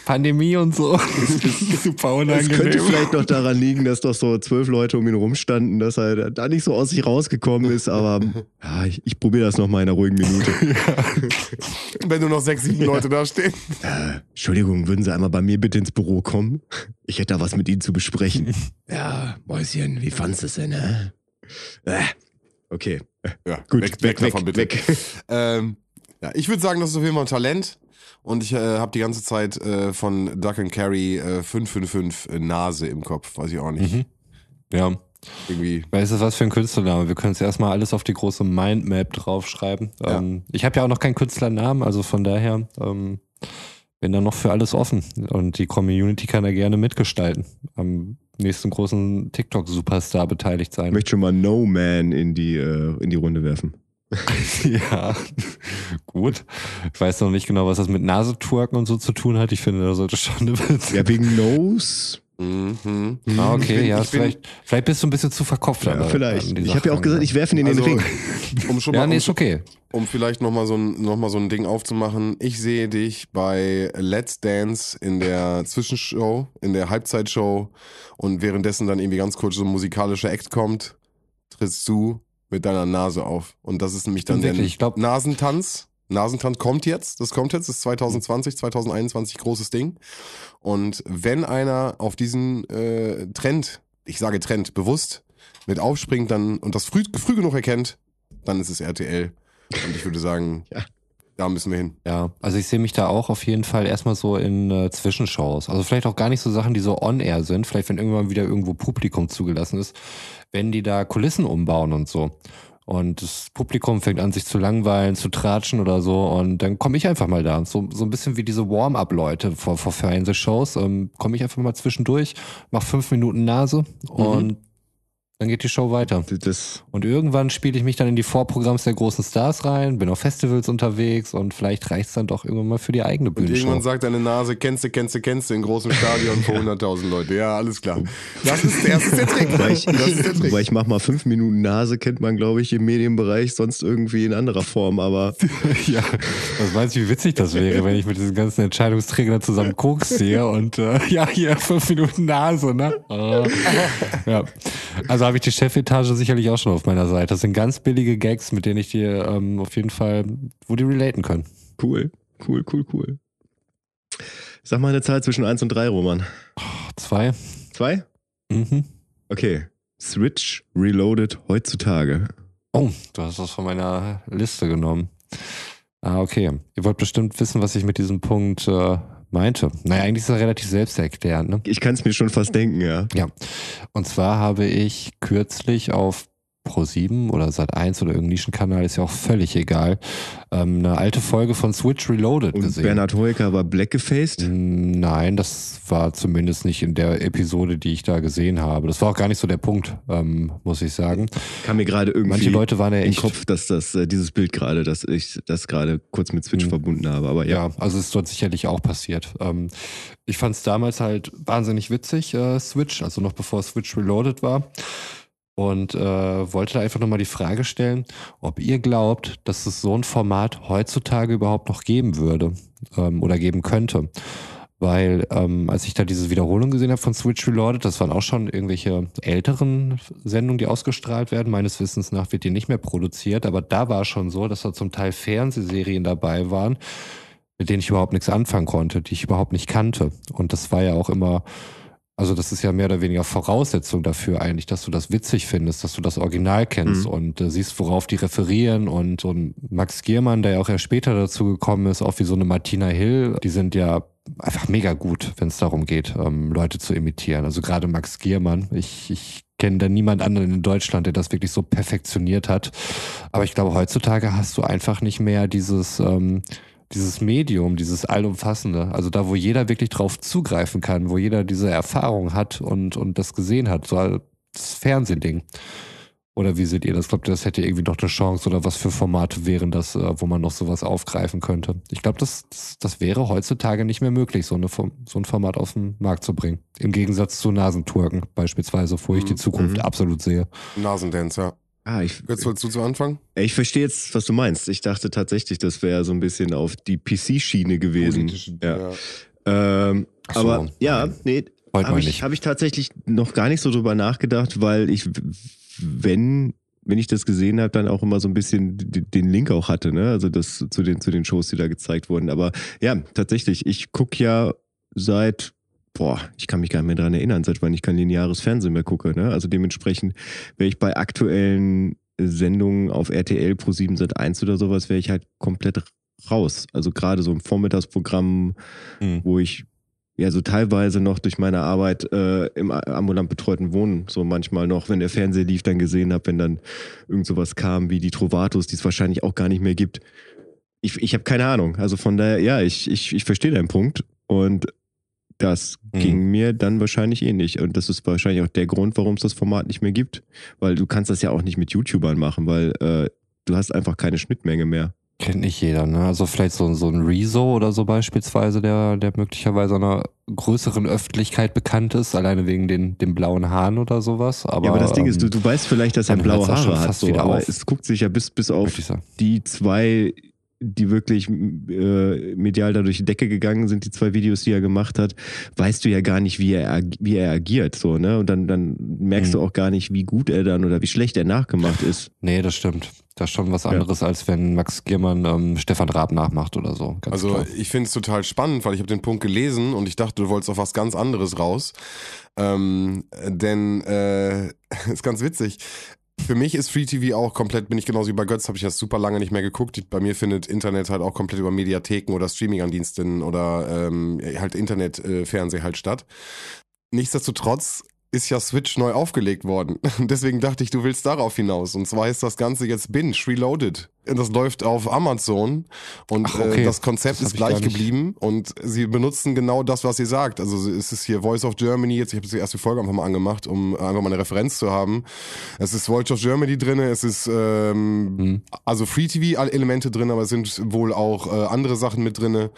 Pandemie und so. Das ist <laughs> super Es unangenehm. könnte vielleicht noch daran liegen, dass doch so zwölf Leute um ihn rumstanden, dass er da nicht so aus sich rausgekommen ist, aber ja, ich, ich probiere das noch mal in einer ruhigen Minute. <laughs> Wenn nur noch sechs, sieben Leute da stehen. Äh, Entschuldigung, würden Sie einmal bei mir bitte ins Büro kommen? Ich hätte da was mit Ihnen zu besprechen. <laughs> ja, Mäuschen, wie fandst du es denn, hä? Äh, okay, Ja, gut, weg, weg, weg, davon bitte. weg. <laughs> Ähm, ja, ich würde sagen, das ist auf jeden Fall ein Talent. Und ich äh, habe die ganze Zeit äh, von Duck and Carry äh, 555 äh, Nase im Kopf. Weiß ich auch nicht. Mhm. Ja. Irgendwie. Weißt du, was für ein Künstlername? Wir können es erstmal alles auf die große Mindmap draufschreiben. Ja. Ähm, ich habe ja auch noch keinen Künstlernamen, also von daher ähm, bin da noch für alles offen. Und die Community kann da gerne mitgestalten. Am nächsten großen TikTok-Superstar beteiligt Ich sein. möchte schon mal No Man in die, äh, in die Runde werfen. <laughs> ja, gut. Ich weiß noch nicht genau, was das mit Nasetwerken und so zu tun hat. Ich finde, da sollte schon eine Ja, wegen <laughs> Nose. Mhm. Ah, okay, bin- ja, ich bin- vielleicht, vielleicht bist du ein bisschen zu verkopft. Ja, aber vielleicht. Ich habe ja auch gesagt, ich werfe ihn in den Also, Ring. <laughs> um schon Ja, mal, nee, um, ist okay. um vielleicht nochmal so, ein, noch mal so ein Ding aufzumachen. Ich sehe dich bei Let's Dance in der Zwischenshow, in der Halbzeitshow und währenddessen dann irgendwie ganz kurz so ein musikalischer Act kommt, trittst du mit deiner Nase auf. Und das ist nämlich dann der wirklich, ich glaub- Nasentanz. Nasentanz kommt jetzt, das kommt jetzt, das ist 2020, 2021 großes Ding. Und wenn einer auf diesen äh, Trend, ich sage Trend, bewusst mit aufspringt dann und das früh, früh genug erkennt, dann ist es RTL. Und ich würde sagen, <laughs> Ja. da müssen wir hin. Ja, also ich sehe mich da auch auf jeden Fall erstmal so in äh, Zwischenshows. Also vielleicht auch gar nicht so Sachen, die so on-air sind. Vielleicht, wenn irgendwann wieder irgendwo Publikum zugelassen ist, wenn die da Kulissen umbauen und so. Und das Publikum fängt an, sich zu langweilen, zu tratschen oder so. Und dann komme ich einfach mal da. So, so ein bisschen wie diese Warm-up-Leute vor, vor Fernsehshows. Ähm, komme ich einfach mal zwischendurch, mach fünf Minuten Nase und dann geht die Show weiter. Das, Und irgendwann spiele ich mich dann in die Vorprogramms der großen Stars rein, bin auf Festivals unterwegs und vielleicht reicht's dann doch irgendwann mal für die eigene Und Bühnenshow. irgendwann sagt deine Nase, kennst du, kennst du, kennst du, in großem Stadion <laughs> vor 100.000 Leute. Ja, alles klar. Das ist, der- das ist der Trick. Wobei ich, Trick. wobei ich mach mal fünf Minuten Nase, kennt man, glaube ich, im Medienbereich sonst irgendwie in anderer Form, aber <laughs> ja, was meinst du, wie witzig das wäre, wenn ich mit diesen ganzen Entscheidungsträgern zusammen Koks sehe und äh, ja, hier fünf Minuten Nase, ne? <laughs> Ja, also habe ich die Chefetage sicherlich auch schon auf meiner Seite. Das sind ganz billige Gags, mit denen ich dir ähm, auf jeden Fall, wo die relaten können. cool, cool, cool, cool. Sag mal eine Zahl zwischen eins und drei, Roman. Zwei. Zwei? Mhm. Okay. Switch Reloaded heutzutage. Oh, du hast das von meiner Liste genommen. Ah, okay. Ihr wollt bestimmt wissen, was ich mit diesem Punkt äh, meinte. Naja, eigentlich ist er relativ selbsterklärend. Ne? Ich kann es mir schon fast denken, ja. Und zwar habe ich kürzlich auf Pro7 oder Sat1 oder irgendein Nischenkanal, ist ja auch völlig egal, ähm, eine alte Folge von Switch Reloaded Und gesehen. Bernhard Hoeker war blackgefaced. Nein, das war zumindest nicht in der Episode, die ich da gesehen habe. Das war auch gar nicht so der Punkt, ähm, muss ich sagen. Kam mir gerade irgendwie Manche Leute waren ja im echt Kopf, dass das äh, dieses Bild gerade, dass ich das gerade kurz mit Switch Mhm. verbunden habe. Aber ja, Ja, also ist dort sicherlich auch passiert. Ähm, ich fand es damals halt wahnsinnig witzig, äh, Switch, also noch bevor Switch Reloaded war. Und äh, wollte da einfach nochmal die Frage stellen, ob ihr glaubt, dass es so ein Format heutzutage überhaupt noch geben würde ähm, oder geben könnte. Weil ähm, als ich da diese Wiederholung gesehen habe von Switch Reloaded, das waren auch schon irgendwelche älteren Sendungen, die ausgestrahlt werden. Meines Wissens nach wird die nicht mehr produziert, aber da war schon so, dass da zum Teil Fernsehserien dabei waren, mit denen ich überhaupt nichts anfangen konnte, die ich überhaupt nicht kannte. Und das war ja auch immer Also das ist ja mehr oder weniger Voraussetzung dafür eigentlich, dass du das witzig findest, dass du das Original kennst Mhm. und äh, siehst, worauf die referieren und ein Max Giermann, der ja auch erst später dazu gekommen ist, auch wie so eine Martina Hill, die sind ja einfach mega gut, wenn es darum geht, ähm, Leute zu imitieren. Also gerade Max Giermann, ich, ich kenne da niemand anderen in Deutschland, der das wirklich so perfektioniert hat. Aber ich glaube, heutzutage hast du einfach nicht mehr dieses... Ähm, dieses Medium, dieses Allumfassende, also da, wo jeder wirklich drauf zugreifen kann, wo jeder diese Erfahrung hat und, und das gesehen hat, so als Fernsehding. Oder wie seht ihr das? Glaubt ihr, das hätte irgendwie noch eine Chance oder was für Formate wären das, äh, wo man noch sowas aufgreifen könnte? Ich glaube, das, das, das wäre heutzutage nicht mehr möglich, so, eine, so ein Format auf den Markt zu bringen. Im Gegensatz zu Nasenturken beispielsweise, wo ich die Zukunft Mhm. absolut sehe. Nasendance, ja. Ah, ich, Jetzt willst du zu Anfang? ich verstehe jetzt, was du meinst. Ich dachte tatsächlich, das wäre so ein bisschen auf die PC-Schiene gewesen. Politische- ja. Ähm, so, aber ja, nee, habe ich, hab ich tatsächlich noch gar nicht so drüber nachgedacht, weil ich, wenn, wenn ich das gesehen habe, dann auch immer so ein bisschen den Link auch hatte, ne? Also das zu den, zu den Shows, die da gezeigt wurden. Aber ja, tatsächlich, ich gucke ja seit, boah, ich kann mich gar nicht mehr dran erinnern, seit wann ich kein lineares Fernsehen mehr gucke, ne? Also dementsprechend wäre ich bei aktuellen Sendungen auf RTL Pro 7 Sat 1 oder sowas, wäre ich halt komplett raus. Also gerade so im Vormittagsprogramm, Hm. wo ich ja so teilweise noch durch meine Arbeit äh, im ambulant betreuten Wohnen so manchmal noch, wenn der Fernseher lief, dann gesehen habe, wenn dann irgend sowas kam wie die Trovatos, die es wahrscheinlich auch gar nicht mehr gibt. Ich, ich habe keine Ahnung. Also von daher, ja, ich, ich, ich verstehe deinen Punkt und das Mhm. ging mir dann wahrscheinlich ähnlich. Und das ist wahrscheinlich auch der Grund, warum es das Format nicht mehr gibt. Weil du kannst das ja auch nicht mit YouTubern machen, weil äh, du hast einfach keine Schnittmenge mehr. Kennt nicht jeder, ne? Also vielleicht so, so ein Rezo oder so beispielsweise, der, der möglicherweise einer größeren Öffentlichkeit bekannt ist, alleine wegen den, den blauen Haaren oder sowas. Aber, ja, aber das Ding ist, du, du weißt vielleicht, dass er blaue Haare hat, so, aber auf. es guckt sich ja bis, bis auf die zwei, die wirklich äh, medial da durch die Decke gegangen sind, die zwei Videos, die er gemacht hat, weißt du ja gar nicht, wie er, wie er agiert. So, ne? Und dann, dann merkst Mhm. du auch gar nicht, wie gut er dann oder wie schlecht er nachgemacht ist. Nee, das stimmt. Das ist schon was anderes, als wenn Max Giermann ähm, Stefan Raab nachmacht oder so. Ganz Also klar. ich finde es total spannend, weil ich habe den Punkt gelesen und ich dachte, du wolltest auf was ganz anderes raus. Ähm, denn äh, <laughs> ist ganz witzig. Für mich ist Free TV auch komplett, bin ich genauso wie bei Götz, habe ich das super lange nicht mehr geguckt. Bei mir findet Internet halt auch komplett über Mediatheken oder Streaming-Andiensten oder ähm, halt Internet-Fernseh halt statt. Nichtsdestotrotz ist ja Switch neu aufgelegt worden. <laughs> Deswegen dachte ich, du willst darauf hinaus. Und zwar ist das Ganze jetzt Binge Reloaded. Das läuft auf Amazon und Ach, okay. äh, das Konzept Das ist ich gleich geblieben und sie benutzen genau das, was sie sagt. Also es ist hier Voice of Germany, jetzt ich habe die erste Folge einfach mal angemacht, um einfach mal eine Referenz zu haben. Es ist Voice of Germany drin, es ist ähm, Mhm. also Free TV Elemente drin, aber es sind wohl auch äh, andere Sachen mit drinne.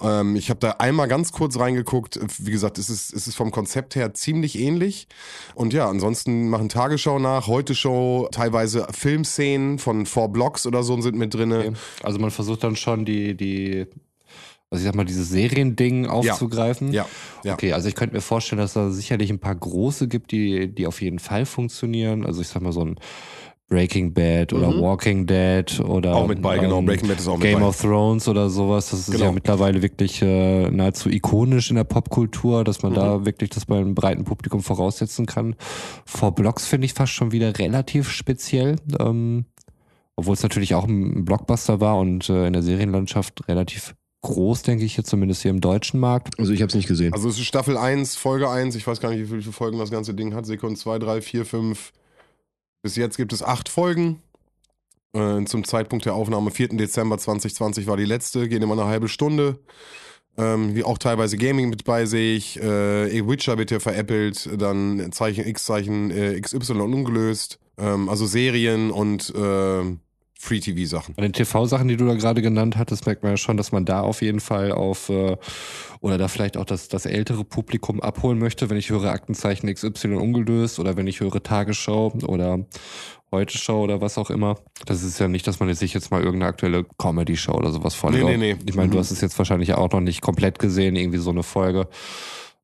Ähm, ich habe da einmal ganz kurz reingeguckt. Wie gesagt, es ist es ist vom Konzept her ziemlich ähnlich. Und ja, ansonsten machen Tagesschau nach, heute Show, teilweise Filmszenen von Four Blocks oder so sind mit drinne. Okay. Also man versucht dann schon die, die, also ich sag mal, dieses Seriending aufzugreifen. Ja, ja. Okay, also ich könnte mir vorstellen, dass da sicherlich ein paar große gibt, die, die auf jeden Fall funktionieren. Also ich sag mal so ein Breaking Bad oder Mhm. Walking Dead oder Auch mit bei, genau. ähm, Breaking Bad ist auch mit Game bei. of Thrones oder sowas. Das ist Genau. ja mittlerweile wirklich äh, nahezu ikonisch in der Popkultur, dass man Mhm. da wirklich das bei einem breiten Publikum voraussetzen kann. Vor Blocks finde ich fast schon wieder relativ speziell. Ähm, obwohl es natürlich auch ein Blockbuster war und äh, in der Serienlandschaft relativ groß, denke ich jetzt zumindest hier im deutschen Markt. Also ich habe es nicht gesehen. Also es ist Staffel 1, Folge 1, ich weiß gar nicht, wie viele Folgen das ganze Ding hat. Sekunde 2, 3, 4, 5. Bis jetzt gibt es acht Folgen. Äh, zum Zeitpunkt der Aufnahme, 4. Dezember 2020 war die letzte, gehen immer eine halbe Stunde. Ähm, wie auch teilweise Gaming mit bei sich. Äh, Witcher wird ja veräppelt, dann Zeichen X-Zeichen äh, XY ungelöst. Ähm, also Serien und äh, Free-TV-Sachen. Bei den TV-Sachen, die du da gerade genannt hattest, merkt man ja schon, dass man da auf jeden Fall auf äh, oder da vielleicht auch das, das ältere Publikum abholen möchte, wenn ich höre Aktenzeichen XY ungelöst oder wenn ich höre Tagesschau oder Heute Show oder was auch immer. Das ist ja nicht, dass man jetzt sich jetzt mal irgendeine aktuelle Comedy-Show oder sowas vorlegt. Nee, nee, nee. Ich meine, du Mhm. hast es jetzt wahrscheinlich auch noch nicht komplett gesehen, irgendwie so eine Folge.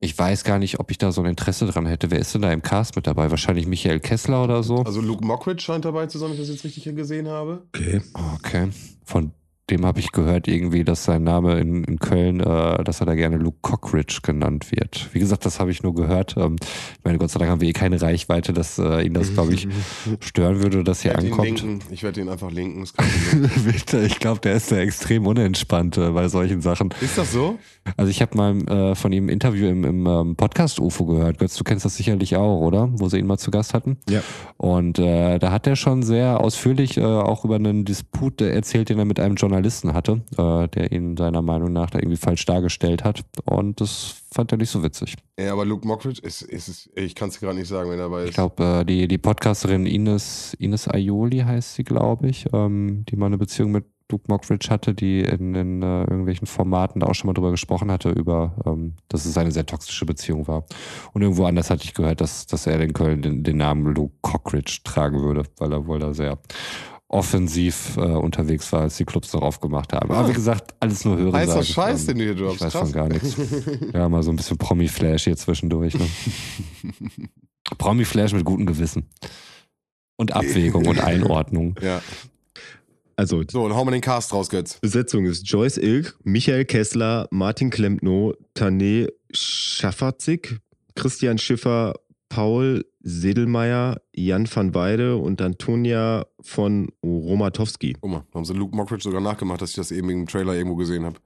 Ich weiß gar nicht, ob ich da so ein Interesse dran hätte. Wer ist denn da im Cast mit dabei? Wahrscheinlich Michael Kessler oder so. Also Luke Mockridge scheint dabei zu sein, wenn ich das jetzt richtig gesehen habe. Okay. Okay. Von dem habe ich gehört irgendwie, dass sein Name in, in Köln, äh, dass er da gerne Luke Cockridge genannt wird. Wie gesagt, das habe ich nur gehört. Ähm, ich meine, Gott sei Dank haben wir eh keine Reichweite, dass äh, ihn das, glaube ich, <laughs> stören würde, dass hier Ich ankommt. linken. Ich werde ihn einfach linken. <laughs> ich glaube, der ist da extrem unentspannt äh, bei solchen Sachen. ist das so? Also ich habe mal äh, von ihm ein Interview im, im ähm, Podcast UFO gehört. Götz, du kennst das sicherlich auch, oder? Wo sie ihn mal zu Gast hatten. Ja. Und äh, da hat er schon sehr ausführlich äh, auch über einen Disput äh, erzählt, den er mit einem Journalisten hatte, äh, der ihn seiner Meinung nach da irgendwie falsch dargestellt hat. Und das fand er nicht so witzig. Ja, aber Luke Mockridge ist, ist, ist ich kann es gerade nicht sagen, wenn er dabei ist. Ich glaube, äh, die, die Podcasterin Ines, Ines Aioli heißt sie, glaube ich, ähm, die mal eine Beziehung mit Luke Mockridge hatte, die in, in äh, irgendwelchen Formaten da auch schon mal drüber gesprochen hatte, über, ähm, dass es eine sehr toxische Beziehung war. Und irgendwo anders hatte ich gehört, dass, dass er in Köln den, den Namen Luke Cockridge tragen würde, weil er wohl da sehr offensiv äh, unterwegs war, als die Clubs noch aufgemacht haben. Aber wie gesagt, alles nur hören. Heißer Scheiß, den du hier droppst. Ich weiß Krass. von gar nichts. <laughs> Ja, mal so ein bisschen Promi-Flash hier zwischendurch. Ne? <laughs> Promi-Flash mit gutem Gewissen. Und Abwägung und <laughs> Einordnung. Ja. Also, So, und hau mal den Cast raus, Götz. Besetzung ist Joyce Ilk, Michael Kessler, Martin Klempno, Tané Schafferzig, Christian Schiffer, Paul Sedelmeier, Jan van Weide und Antonia von Romatowski. Guck mal, haben sie Luke Mockridge sogar nachgemacht, dass ich das eben im Trailer irgendwo gesehen habe.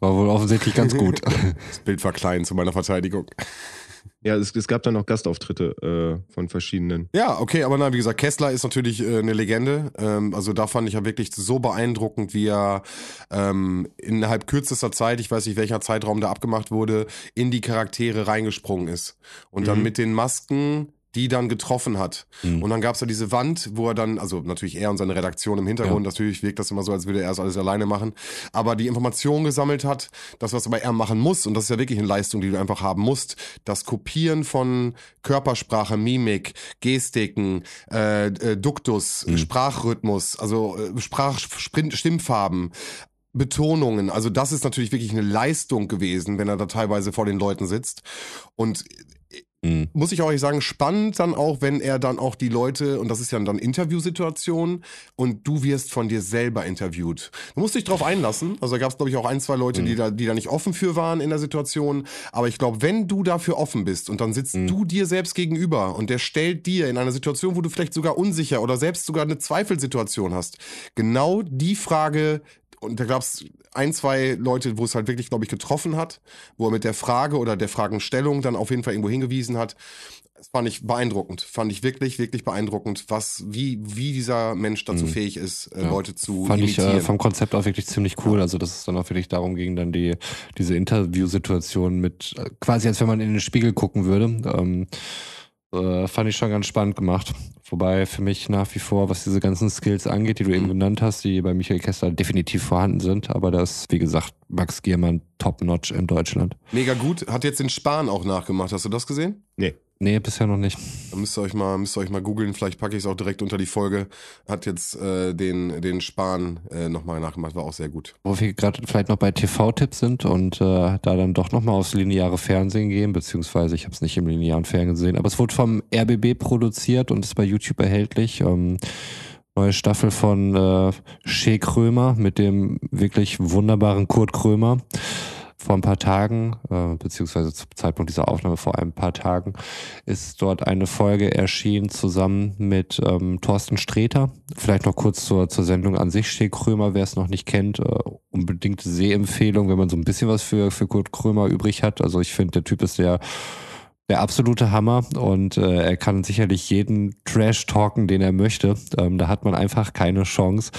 War wohl offensichtlich ganz gut. <laughs> Das Bild war klein zu meiner Verteidigung. Ja, es, es gab dann noch Gastauftritte äh, von verschiedenen. Ja, okay, aber nein, wie gesagt, Kessler ist natürlich äh, eine Legende. Ähm, also da fand ich ja wirklich so beeindruckend, wie er ähm, innerhalb kürzester Zeit, ich weiß nicht welcher Zeitraum da abgemacht wurde, in die Charaktere reingesprungen ist. Und dann Mhm. mit den Masken die dann getroffen hat. Mhm. Und dann gab's ja diese Wand, wo er dann, also natürlich er und seine Redaktion im Hintergrund, natürlich wirkt das immer so, als würde er es alles alleine machen, aber die Informationen gesammelt hat, das, was aber er machen muss, und das ist ja wirklich eine Leistung, die du einfach haben musst, das Kopieren von Körpersprache, Mimik, Gestiken, äh, äh, Duktus, Sprachrhythmus, also äh, Sprach, Sprint, Stimmfarben, Betonungen, also das ist natürlich wirklich eine Leistung gewesen, wenn er da teilweise vor den Leuten sitzt. Und Mhm. muss ich auch ehrlich sagen, spannend dann auch, wenn er dann auch die Leute, und das ist ja dann Interviewsituation, und du wirst von dir selber interviewt. Du musst dich drauf einlassen. Also da gab es, glaube ich, auch ein, zwei Leute, die, da, die da nicht offen für waren in der Situation. Aber ich glaube, wenn du dafür offen bist und dann sitzt du dir selbst gegenüber und der stellt dir in einer Situation, wo du vielleicht sogar unsicher oder selbst sogar eine Zweifelsituation hast, genau die Frage und da gab es ein, zwei Leute, wo es halt wirklich, glaube ich, getroffen hat, wo er mit der Frage oder der Fragenstellung dann auf jeden Fall irgendwo hingewiesen hat. Das fand ich beeindruckend. Fand ich wirklich, wirklich beeindruckend, was, wie, wie dieser Mensch dazu fähig ist, äh, Ja. Leute zu Fand ich imitieren. äh, vom Konzept auch wirklich ziemlich cool. Also, dass es dann auch wirklich darum ging, dann die, diese Interviewsituation mit, äh, quasi als wenn man in den Spiegel gucken würde. Ähm, äh, fand ich schon ganz spannend gemacht. Wobei für mich nach wie vor, was diese ganzen Skills angeht, die du eben genannt hast, die bei Michael Kessler definitiv vorhanden sind, aber das, wie gesagt, Max Giermann top-notch in Deutschland. Mega gut. Hat jetzt den Spahn auch nachgemacht. Hast du das gesehen? Nee. Nee, bisher noch nicht. Da müsst ihr euch mal, müsst ihr euch mal googeln. Vielleicht packe ich es auch direkt unter die Folge. Hat jetzt äh, den, den Spahn äh, nochmal nachgemacht. War auch sehr gut. Wo wir gerade vielleicht noch bei TV-Tipps sind und äh, da dann doch nochmal aufs lineare Fernsehen gehen, beziehungsweise ich habe es nicht im linearen Fernsehen gesehen, aber es wurde vom RBB produziert und ist bei YouTube erhältlich. Ähm, neue Staffel von äh, Shea Krömer mit dem wirklich wunderbaren Kurt Krömer. Vor ein paar Tagen, äh, beziehungsweise zum Zeitpunkt dieser Aufnahme vor ein paar Tagen, ist dort eine Folge erschienen zusammen mit ähm, Thorsten Sträter. Vielleicht noch kurz zur, zur Sendung an sich. Shea Krömer, wer es noch nicht kennt, äh, unbedingt Sehempfehlung, wenn man so ein bisschen was für, für Kurt Krömer übrig hat. Also ich finde, der Typ ist der der absolute Hammer und äh, er kann sicherlich jeden Trash talken, den er möchte. Ähm, da hat man einfach keine Chance.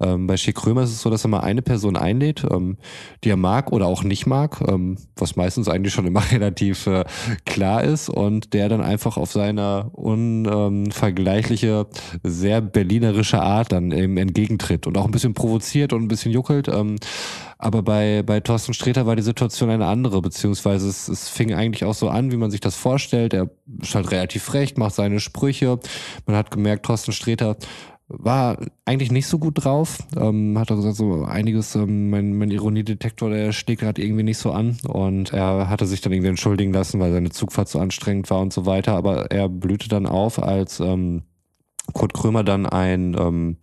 Ähm, bei Schick Krömer ist es so, dass er mal eine Person einlädt, ähm, die er mag oder auch nicht mag, ähm, was meistens eigentlich schon immer <laughs> relativ äh, klar ist und der dann einfach auf seine unvergleichliche, sehr berlinerische Art dann eben entgegentritt und auch ein bisschen provoziert und ein bisschen juckelt. Aber bei, bei Thorsten Sträter war die Situation eine andere, beziehungsweise es, es fing eigentlich auch so an, wie man sich das vorstellt. Er ist halt relativ recht, macht seine Sprüche. Man hat gemerkt, Thorsten Sträter war eigentlich nicht so gut drauf. Ähm, hat auch gesagt, so einiges, ähm, mein, mein Ironiedetektor, der schlägt gerade irgendwie nicht so an. Und er hatte sich dann irgendwie entschuldigen lassen, weil seine Zugfahrt so anstrengend war und so weiter. Aber er blühte dann auf, als ähm, Kurt Krömer dann ein ähm,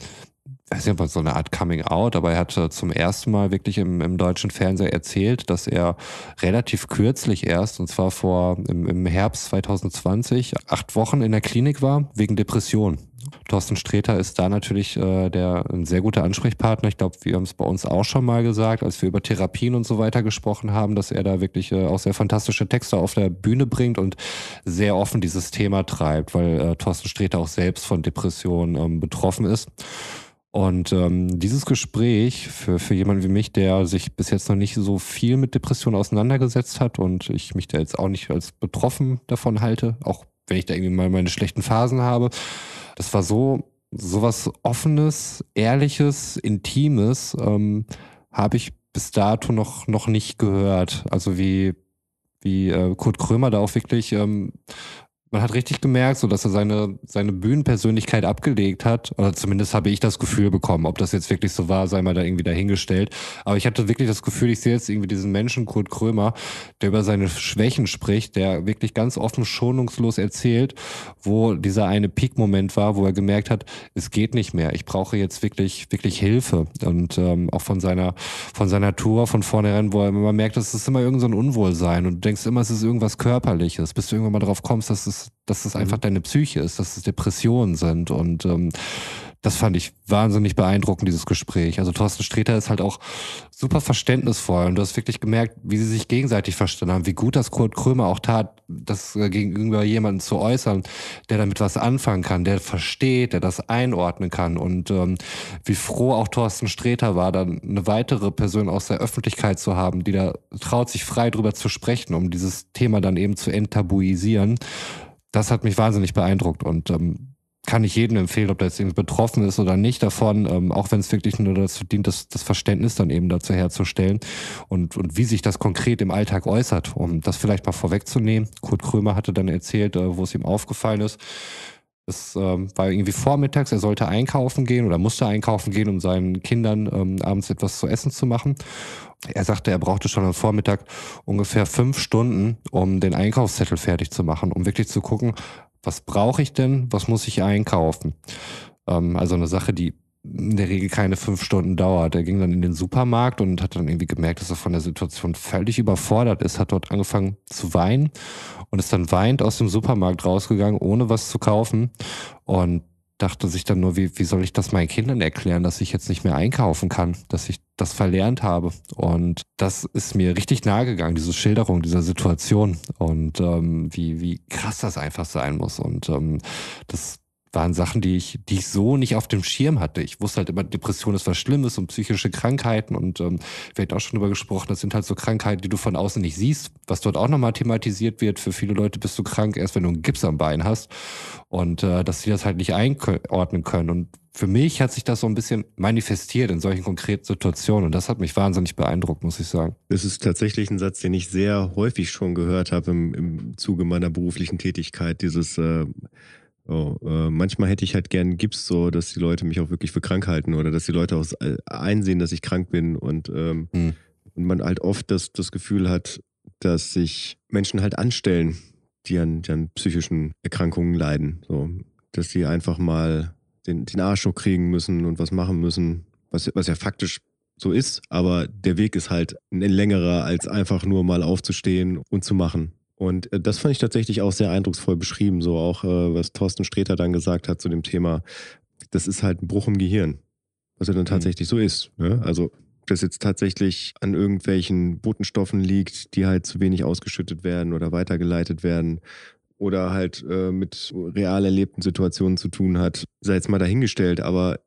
weiß nicht, so eine Art Coming Out, aber er hat zum ersten Mal wirklich im, im deutschen Fernseher erzählt, dass er relativ kürzlich erst, und zwar vor im, im Herbst 2020, acht Wochen in der Klinik war, wegen Depression. Thorsten Sträter ist da natürlich äh, der ein sehr guter Ansprechpartner. Ich glaube, wir haben es bei uns auch schon mal gesagt, als wir über Therapien und so weiter gesprochen haben, dass er da wirklich äh, auch sehr fantastische Texte auf der Bühne bringt und sehr offen dieses Thema treibt, weil äh, Thorsten Sträter auch selbst von Depressionen ähm, betroffen ist. Und ähm, dieses Gespräch für, für jemanden wie mich, der sich bis jetzt noch nicht so viel mit Depressionen auseinandergesetzt hat und ich mich da jetzt auch nicht als betroffen davon halte, auch wenn ich da irgendwie mal meine schlechten Phasen habe, das war so sowas Offenes, Ehrliches, Intimes, ähm, habe ich bis dato noch, noch nicht gehört. Also wie, wie äh, Kurt Krömer da auch wirklich ähm, man hat richtig gemerkt, so dass er seine, seine Bühnenpersönlichkeit abgelegt hat. Oder zumindest habe ich das Gefühl bekommen. Ob das jetzt wirklich so war, sei mal da irgendwie dahingestellt. Aber ich hatte wirklich das Gefühl, ich sehe jetzt irgendwie diesen Menschen, Kurt Krömer, der über seine Schwächen spricht, der wirklich ganz offen schonungslos erzählt, wo dieser eine Peak-Moment war, wo er gemerkt hat, es geht nicht mehr. Ich brauche jetzt wirklich, wirklich Hilfe. Und ähm, auch von seiner, von seiner Tour von vornherein, wo er immer merkt, es ist immer irgend so ein Unwohlsein und du denkst immer, es ist irgendwas Körperliches, bis du irgendwann mal darauf kommst, dass es dass es einfach mhm. deine Psyche ist, dass es Depressionen sind. Und ähm, das fand ich wahnsinnig beeindruckend, dieses Gespräch. Also Thorsten Sträter ist halt auch super verständnisvoll und du hast wirklich gemerkt, wie sie sich gegenseitig verstanden haben, wie gut das Kurt Krömer auch tat, das gegenüber jemanden zu äußern, der damit was anfangen kann, der versteht, der das einordnen kann und ähm, wie froh auch Thorsten Sträter war, dann eine weitere Person aus der Öffentlichkeit zu haben, die da traut, sich frei drüber zu sprechen, um dieses Thema dann eben zu enttabuisieren das hat mich wahnsinnig beeindruckt und ähm, kann ich jedem empfehlen, ob der jetzt irgendwie betroffen ist oder nicht davon, ähm, auch wenn es wirklich nur dazu dient, das, das Verständnis dann eben dazu herzustellen und, und wie sich das konkret im Alltag äußert, um das vielleicht mal vorwegzunehmen. Kurt Krömer hatte dann erzählt, äh, wo es ihm aufgefallen ist. Es ähm, war irgendwie vormittags, er sollte einkaufen gehen oder musste einkaufen gehen, um seinen Kindern ähm, abends etwas zu essen zu machen. Er sagte, er brauchte schon am Vormittag ungefähr fünf Stunden, um den Einkaufszettel fertig zu machen, um wirklich zu gucken, was brauche ich denn, was muss ich einkaufen. Ähm, also eine Sache, die in der Regel keine fünf Stunden dauert. Er ging dann in den Supermarkt und hat dann irgendwie gemerkt, dass er von der Situation völlig überfordert ist, hat dort angefangen zu weinen und ist dann weint aus dem Supermarkt rausgegangen, ohne was zu kaufen. Und dachte sich dann nur, wie, wie soll ich das meinen Kindern erklären, dass ich jetzt nicht mehr einkaufen kann, dass ich das verlernt habe. Und das ist mir richtig nahe gegangen, diese Schilderung dieser Situation und ähm, wie, wie krass das einfach sein muss. Und ähm, das waren Sachen, die ich, die ich so nicht auf dem Schirm hatte. Ich wusste halt immer, Depression ist was Schlimmes und psychische Krankheiten und ähm, wir hatten auch schon drüber gesprochen, das sind halt so Krankheiten, die du von außen nicht siehst, was dort auch nochmal thematisiert wird. Für viele Leute bist du krank, erst wenn du einen Gips am Bein hast und äh, dass sie das halt nicht einordnen können. Und für mich hat sich das so ein bisschen manifestiert in solchen konkreten Situationen und das hat mich wahnsinnig beeindruckt, muss ich sagen. Das ist tatsächlich ein Satz, den ich sehr häufig schon gehört habe im, im Zuge meiner beruflichen Tätigkeit, dieses äh, so, äh, manchmal hätte ich halt gern Gips, so dass die Leute mich auch wirklich für krank halten oder dass die Leute auch äh, einsehen, dass ich krank bin und, ähm, mhm. und man halt oft das, das Gefühl hat, dass sich Menschen halt anstellen, die an, die an psychischen Erkrankungen leiden. So, dass die einfach mal den, den Arsch kriegen müssen und was machen müssen, was, was ja faktisch so ist, aber der Weg ist halt ein längerer, als einfach nur mal aufzustehen und zu machen. Und äh, das fand ich tatsächlich auch sehr eindrucksvoll beschrieben, so auch, äh, was Thorsten Sträter dann gesagt hat zu dem Thema, das ist halt ein Bruch im Gehirn, was ja dann mhm. tatsächlich so ist. Ne? Also das jetzt tatsächlich an irgendwelchen Botenstoffen liegt, die halt zu wenig ausgeschüttet werden oder weitergeleitet werden oder halt äh, mit real erlebten Situationen zu tun hat, sei jetzt mal dahingestellt. Aber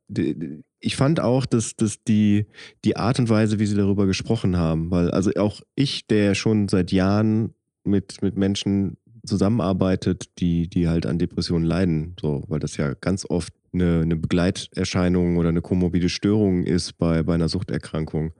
ich fand auch, dass, dass die, die Art und Weise, wie sie darüber gesprochen haben, weil also auch ich, der schon seit Jahren mit, mit Menschen zusammenarbeitet, die, die halt an Depressionen leiden, so, weil das ja ganz oft eine, eine Begleiterscheinung oder eine komorbide Störung ist bei, bei einer Suchterkrankung.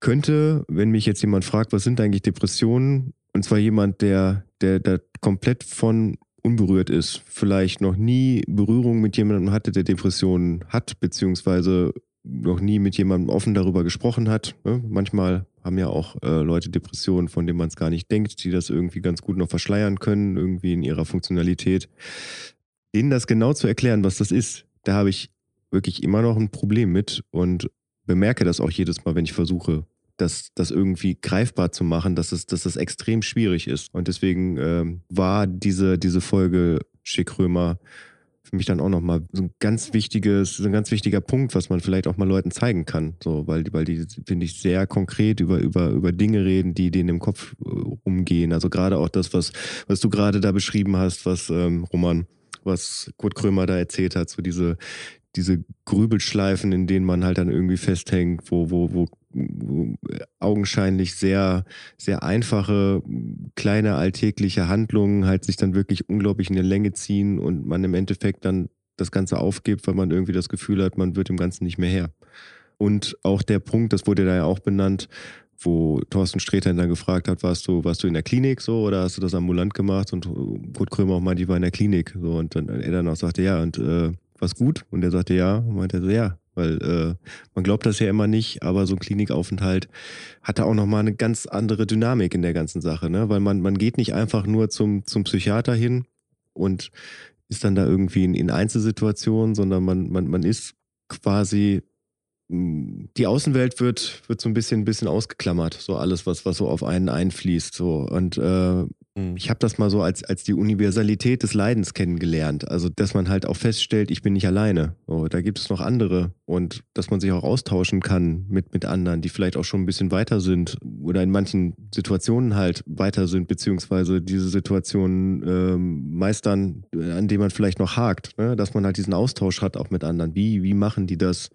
Könnte, wenn mich jetzt jemand fragt, was sind eigentlich Depressionen, und zwar jemand, der, der da komplett von unberührt ist, vielleicht noch nie Berührung mit jemandem hatte, der Depressionen hat, beziehungsweise noch nie mit jemandem offen darüber gesprochen hat. Ne? Manchmal haben ja auch äh, Leute Depressionen, von denen man es gar nicht denkt, die das irgendwie ganz gut noch verschleiern können, irgendwie in ihrer Funktionalität. Denen das genau zu erklären, was das ist, da habe ich wirklich immer noch ein Problem mit und bemerke das auch jedes Mal, wenn ich versuche, das, das irgendwie greifbar zu machen, dass es, dass es extrem schwierig ist. Und deswegen ähm, war diese, diese Folge Schickrömer für mich dann auch nochmal so ein ganz wichtiges, so ein ganz wichtiger Punkt, was man vielleicht auch mal Leuten zeigen kann. So, weil, weil die, finde ich, sehr konkret über, über, über Dinge reden, die denen im Kopf äh, umgehen. Also gerade auch das, was, was du gerade da beschrieben hast, was ähm, Roman, was Kurt Krömer da erzählt hat, so diese, diese Grübelschleifen, in denen man halt dann irgendwie festhängt, wo, wo, wo, wo augenscheinlich sehr, sehr einfache, kleine alltägliche Handlungen halt sich dann wirklich unglaublich in die Länge ziehen und man im Endeffekt dann das Ganze aufgibt, weil man irgendwie das Gefühl hat, man wird dem Ganzen nicht mehr her. Und auch der Punkt, das wurde da ja auch benannt, wo Thorsten Sträter dann gefragt hat, warst du, warst du in der Klinik so oder hast du das ambulant gemacht? Und Kurt Krömer auch meinte, ich war in der Klinik. So, und dann er dann auch sagte, ja, und äh, was gut? Und er sagte ja. Und meinte ja, weil äh, man glaubt das ja immer nicht, aber so ein Klinikaufenthalt hatte auch nochmal eine ganz andere Dynamik in der ganzen Sache, ne? Weil man, man geht nicht einfach nur zum, zum Psychiater hin und ist dann da irgendwie in, in Einzelsituationen, sondern man, man, man ist quasi die Außenwelt wird, wird so ein bisschen, ein bisschen ausgeklammert, so alles, was, was so auf einen einfließt. So. Und äh. Ich habe das mal so als, als die Universalität des Leidens kennengelernt. Also, dass man halt auch feststellt, ich bin nicht alleine. So, da gibt es noch andere und dass man sich auch austauschen kann mit, mit anderen, die vielleicht auch schon ein bisschen weiter sind oder in manchen Situationen halt weiter sind, beziehungsweise diese Situationen ähm, meistern, an denen man vielleicht noch hakt, ne? dass man halt diesen Austausch hat auch mit anderen. Wie, wie machen die das?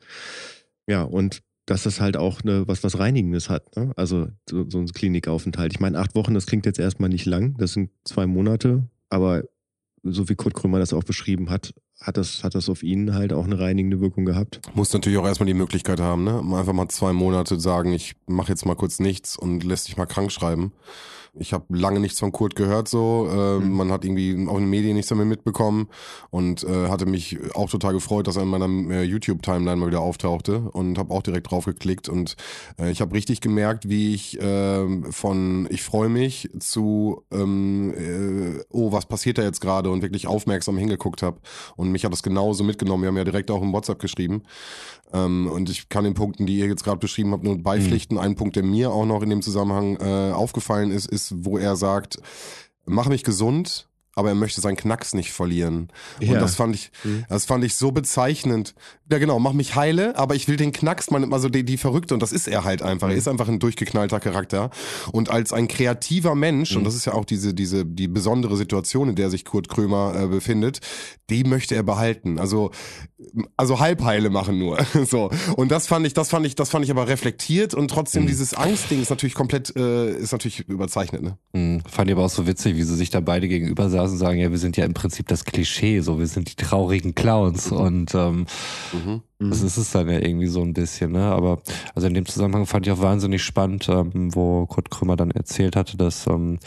Ja, und dass das halt auch eine, was, was Reinigendes hat. Ne? Also so, so ein Klinikaufenthalt. Ich meine, acht Wochen, das klingt jetzt erstmal nicht lang, das sind zwei Monate, aber so wie Kurt Krümmer das auch beschrieben hat, hat das, hat das auf ihn halt auch eine reinigende Wirkung gehabt. Muss natürlich auch erstmal die Möglichkeit haben, ne? Einfach mal zwei Monate sagen, ich mache jetzt mal kurz nichts und lässt dich mal krank schreiben. Ich habe lange nichts von Kurt gehört so. Äh, mhm. Man hat irgendwie auch in den Medien nichts damit mitbekommen und äh, hatte mich auch total gefreut, dass er in meiner äh, YouTube-Timeline mal wieder auftauchte und habe auch direkt drauf geklickt und äh, ich habe richtig gemerkt, wie ich äh, von ich freue mich zu ähm, äh, oh, was passiert da jetzt gerade und wirklich aufmerksam hingeguckt habe und mich hat das genauso mitgenommen. Wir haben ja direkt auch im WhatsApp geschrieben ähm, und ich kann den Punkten, die ihr jetzt gerade beschrieben habt, nur beipflichten. Mhm. Ein Punkt, der mir auch noch in dem Zusammenhang äh, aufgefallen ist, ist, wo er sagt, mach mich gesund, aber er möchte seinen Knacks nicht verlieren. Ja. Und das fand ich, mhm. das fand ich so bezeichnend. Ja, genau, mach mich heile, aber ich will den Knacks, man, also die, die Verrückte, und das ist er halt einfach. Mhm. Er ist einfach ein durchgeknallter Charakter. Und als ein kreativer Mensch, mhm. und das ist ja auch diese, diese, die besondere Situation, in der sich Kurt Krömer äh, befindet, die möchte er behalten. Also, also Halbheile machen nur. <laughs> so. Und das fand ich, das fand ich, das fand ich aber reflektiert und trotzdem mhm. dieses Angstding ist natürlich komplett, äh, ist natürlich überzeichnet, ne? Mhm. Fand ich aber auch so witzig, wie sie sich da beide gegenüber saßen und sagen, ja, wir sind ja im Prinzip das Klischee, so, wir sind die traurigen Clowns mhm. und ähm, mhm. das ist es dann ja irgendwie so ein bisschen, ne? Aber also in dem Zusammenhang fand ich auch wahnsinnig spannend, ähm, wo Kurt Krümmer dann erzählt hatte, dass ähm,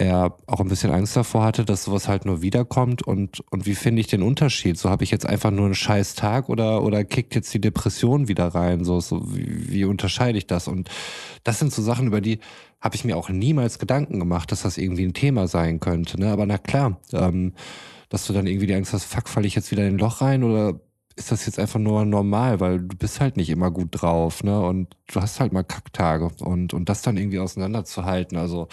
er auch ein bisschen Angst davor hatte, dass sowas halt nur wiederkommt und, und wie finde ich den Unterschied? So habe ich jetzt einfach nur einen scheiß Tag oder, oder kickt jetzt die Depression wieder rein? So, so wie, wie unterscheide ich das? Und das sind so Sachen, über die habe ich mir auch niemals Gedanken gemacht, dass das irgendwie ein Thema sein könnte. Ne? Aber na klar, ähm, dass du dann irgendwie die Angst hast, fuck, falle ich jetzt wieder in ein Loch rein oder ist das jetzt einfach nur normal, weil du bist halt nicht immer gut drauf, ne? Und du hast halt mal Kacktage und, und das dann irgendwie auseinanderzuhalten, also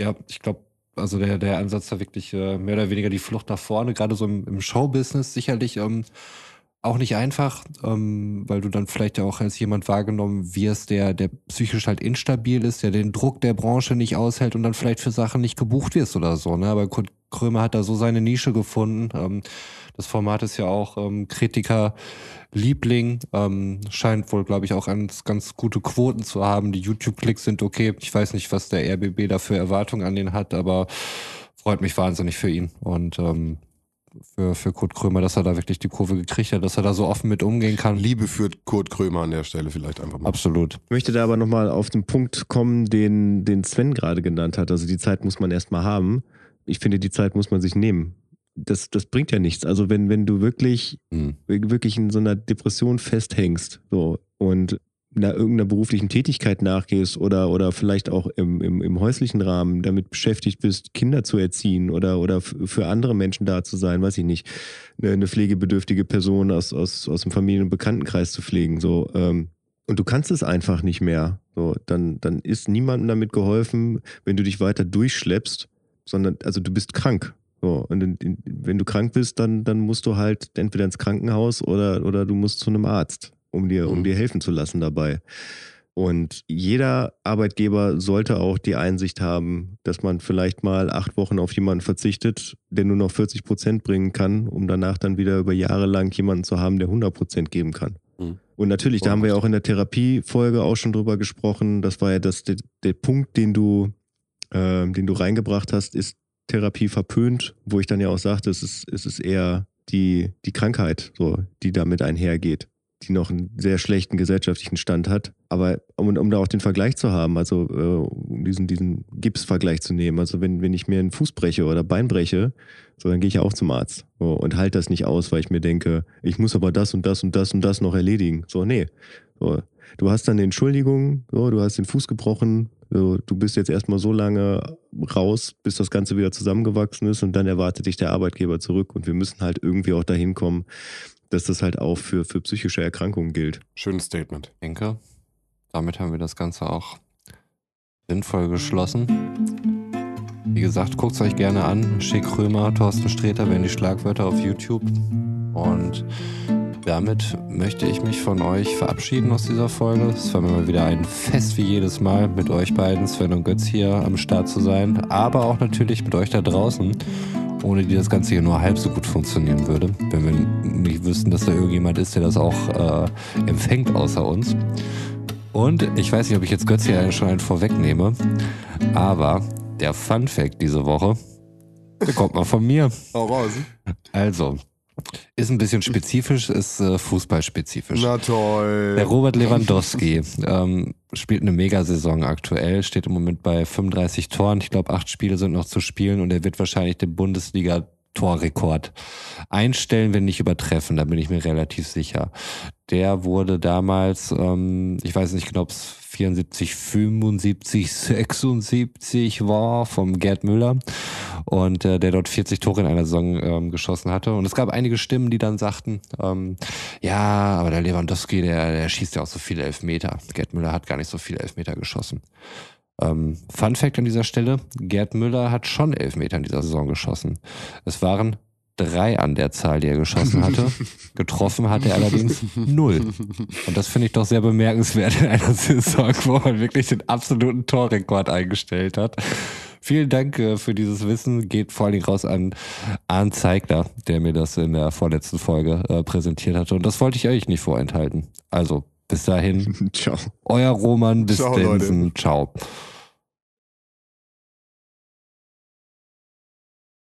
ja, ich glaube, also der, der Ansatz da wirklich äh, mehr oder weniger die Flucht nach vorne, gerade so im, im Showbusiness sicherlich ähm, auch nicht einfach, ähm, weil du dann vielleicht ja auch als jemand wahrgenommen wirst, der, der psychisch halt instabil ist, der den Druck der Branche nicht aushält und dann vielleicht für Sachen nicht gebucht wirst oder so. Ne? Aber Kurt Krömer hat da so seine Nische gefunden. Ähm, das Format ist ja auch ähm, Kritiker Liebling. Ähm, scheint wohl, glaube ich, auch ganz, ganz gute Quoten zu haben. Die YouTube-Klicks sind okay. Ich weiß nicht, was der RBB da für Erwartungen an den hat, aber freut mich wahnsinnig für ihn. Und ähm, für, für Kurt Krömer, dass er da wirklich die Kurve gekriegt hat, dass er da so offen mit umgehen kann. Liebe für Kurt Krömer an der Stelle vielleicht einfach mal. Absolut. Ich möchte da aber nochmal auf den Punkt kommen, den, den Sven gerade genannt hat. Also die Zeit muss man erstmal haben. Ich finde, die Zeit muss man sich nehmen das, das bringt ja nichts. Also wenn, wenn du wirklich, mhm. wirklich in so einer Depression festhängst, so, und einer irgendeiner beruflichen Tätigkeit nachgehst oder, oder vielleicht auch im, im, im häuslichen Rahmen damit beschäftigt bist, Kinder zu erziehen oder, oder für andere Menschen da zu sein, weiß ich nicht, eine, eine pflegebedürftige Person aus, aus, aus dem Familien- und Bekanntenkreis zu pflegen, so, ähm, und du kannst es einfach nicht mehr, so, dann, dann ist niemandem damit geholfen, wenn du dich weiter durchschleppst, sondern, also du bist krank. So, und in, in, wenn du krank bist, dann, dann musst du halt entweder ins Krankenhaus oder, oder du musst zu einem Arzt um dir, um mhm. dir helfen zu lassen dabei. Und jeder Arbeitgeber sollte auch die Einsicht haben, dass man vielleicht mal acht Wochen auf jemanden verzichtet, der nur noch 40 Prozent bringen kann, um danach dann wieder über Jahre lang jemanden zu haben, der 100 Prozent geben kann. Mhm. Und natürlich, da haben wir ja auch in der Therapiefolge auch schon drüber gesprochen. Das war ja das, der, der Punkt, den du, äh, den du reingebracht hast, ist Therapie verpönt, wo ich dann ja auch sagte, es ist, es ist eher die, die Krankheit, so, die damit einhergeht die noch einen sehr schlechten gesellschaftlichen Stand hat. Aber um, um da auch den Vergleich zu haben, also äh, um diesen, diesen Gipsvergleich zu nehmen, also wenn, wenn ich mir einen Fuß breche oder Bein breche, so dann gehe ich ja auch zum Arzt so, und halte das nicht aus, weil ich mir denke, ich muss aber das und das und das und das noch erledigen. So, nee. So, du hast dann eine Entschuldigung, so, du hast den Fuß gebrochen, so, du bist jetzt erstmal so lange raus, bis das Ganze wieder zusammengewachsen ist und dann erwartet dich der Arbeitgeber zurück und wir müssen halt irgendwie auch dahin kommen, dass das halt auch für, für psychische Erkrankungen gilt. Schönes Statement. Denke, damit haben wir das Ganze auch sinnvoll geschlossen. Wie gesagt, guckt es euch gerne an. Schick Römer, Thorsten Sträter werden die Schlagwörter auf YouTube. Und damit möchte ich mich von euch verabschieden aus dieser Folge. Es war mir mal wieder ein Fest wie jedes Mal mit euch beiden, Sven und Götz hier am Start zu sein, aber auch natürlich mit euch da draußen ohne die das Ganze hier nur halb so gut funktionieren würde, wenn wir nicht wüssten, dass da irgendjemand ist, der das auch äh, empfängt außer uns. Und ich weiß nicht, ob ich jetzt Götz hier schon einen vorwegnehme, aber der Fun Fact diese Woche, der kommt mal von mir. Hau raus. Also, ist ein bisschen spezifisch, ist äh, fußballspezifisch. Na toll. Der Robert Lewandowski ähm, spielt eine Megasaison aktuell, steht im Moment bei 35 Toren. Ich glaube, acht Spiele sind noch zu spielen und er wird wahrscheinlich den Bundesliga Torrekord einstellen, wenn nicht übertreffen. Da bin ich mir relativ sicher. Der wurde damals, ähm, ich weiß nicht genau, ob es 74, 75, 76 war vom Gerd Müller und äh, der dort 40 Tore in einer Saison ähm, geschossen hatte. Und es gab einige Stimmen, die dann sagten, ähm, ja, aber der Lewandowski, der, der schießt ja auch so viele Elfmeter. Gerd Müller hat gar nicht so viele Elfmeter geschossen. Ähm, Fun Fact an dieser Stelle, Gerd Müller hat schon Elfmeter in dieser Saison geschossen. Es waren drei an der Zahl, die er geschossen hatte. <laughs> Getroffen hat er allerdings null. Und das finde ich doch sehr bemerkenswert in einer Saison, wo man wirklich den absoluten Torrekord eingestellt hat. Vielen Dank äh, für dieses Wissen. Geht vor allen Dingen raus an Arndt Zeigler, der mir das in der vorletzten Folge äh, präsentiert hatte. Und das wollte ich euch nicht vorenthalten. Also, bis dahin. <laughs> Ciao. Euer Roman bis Ciao, Ciao.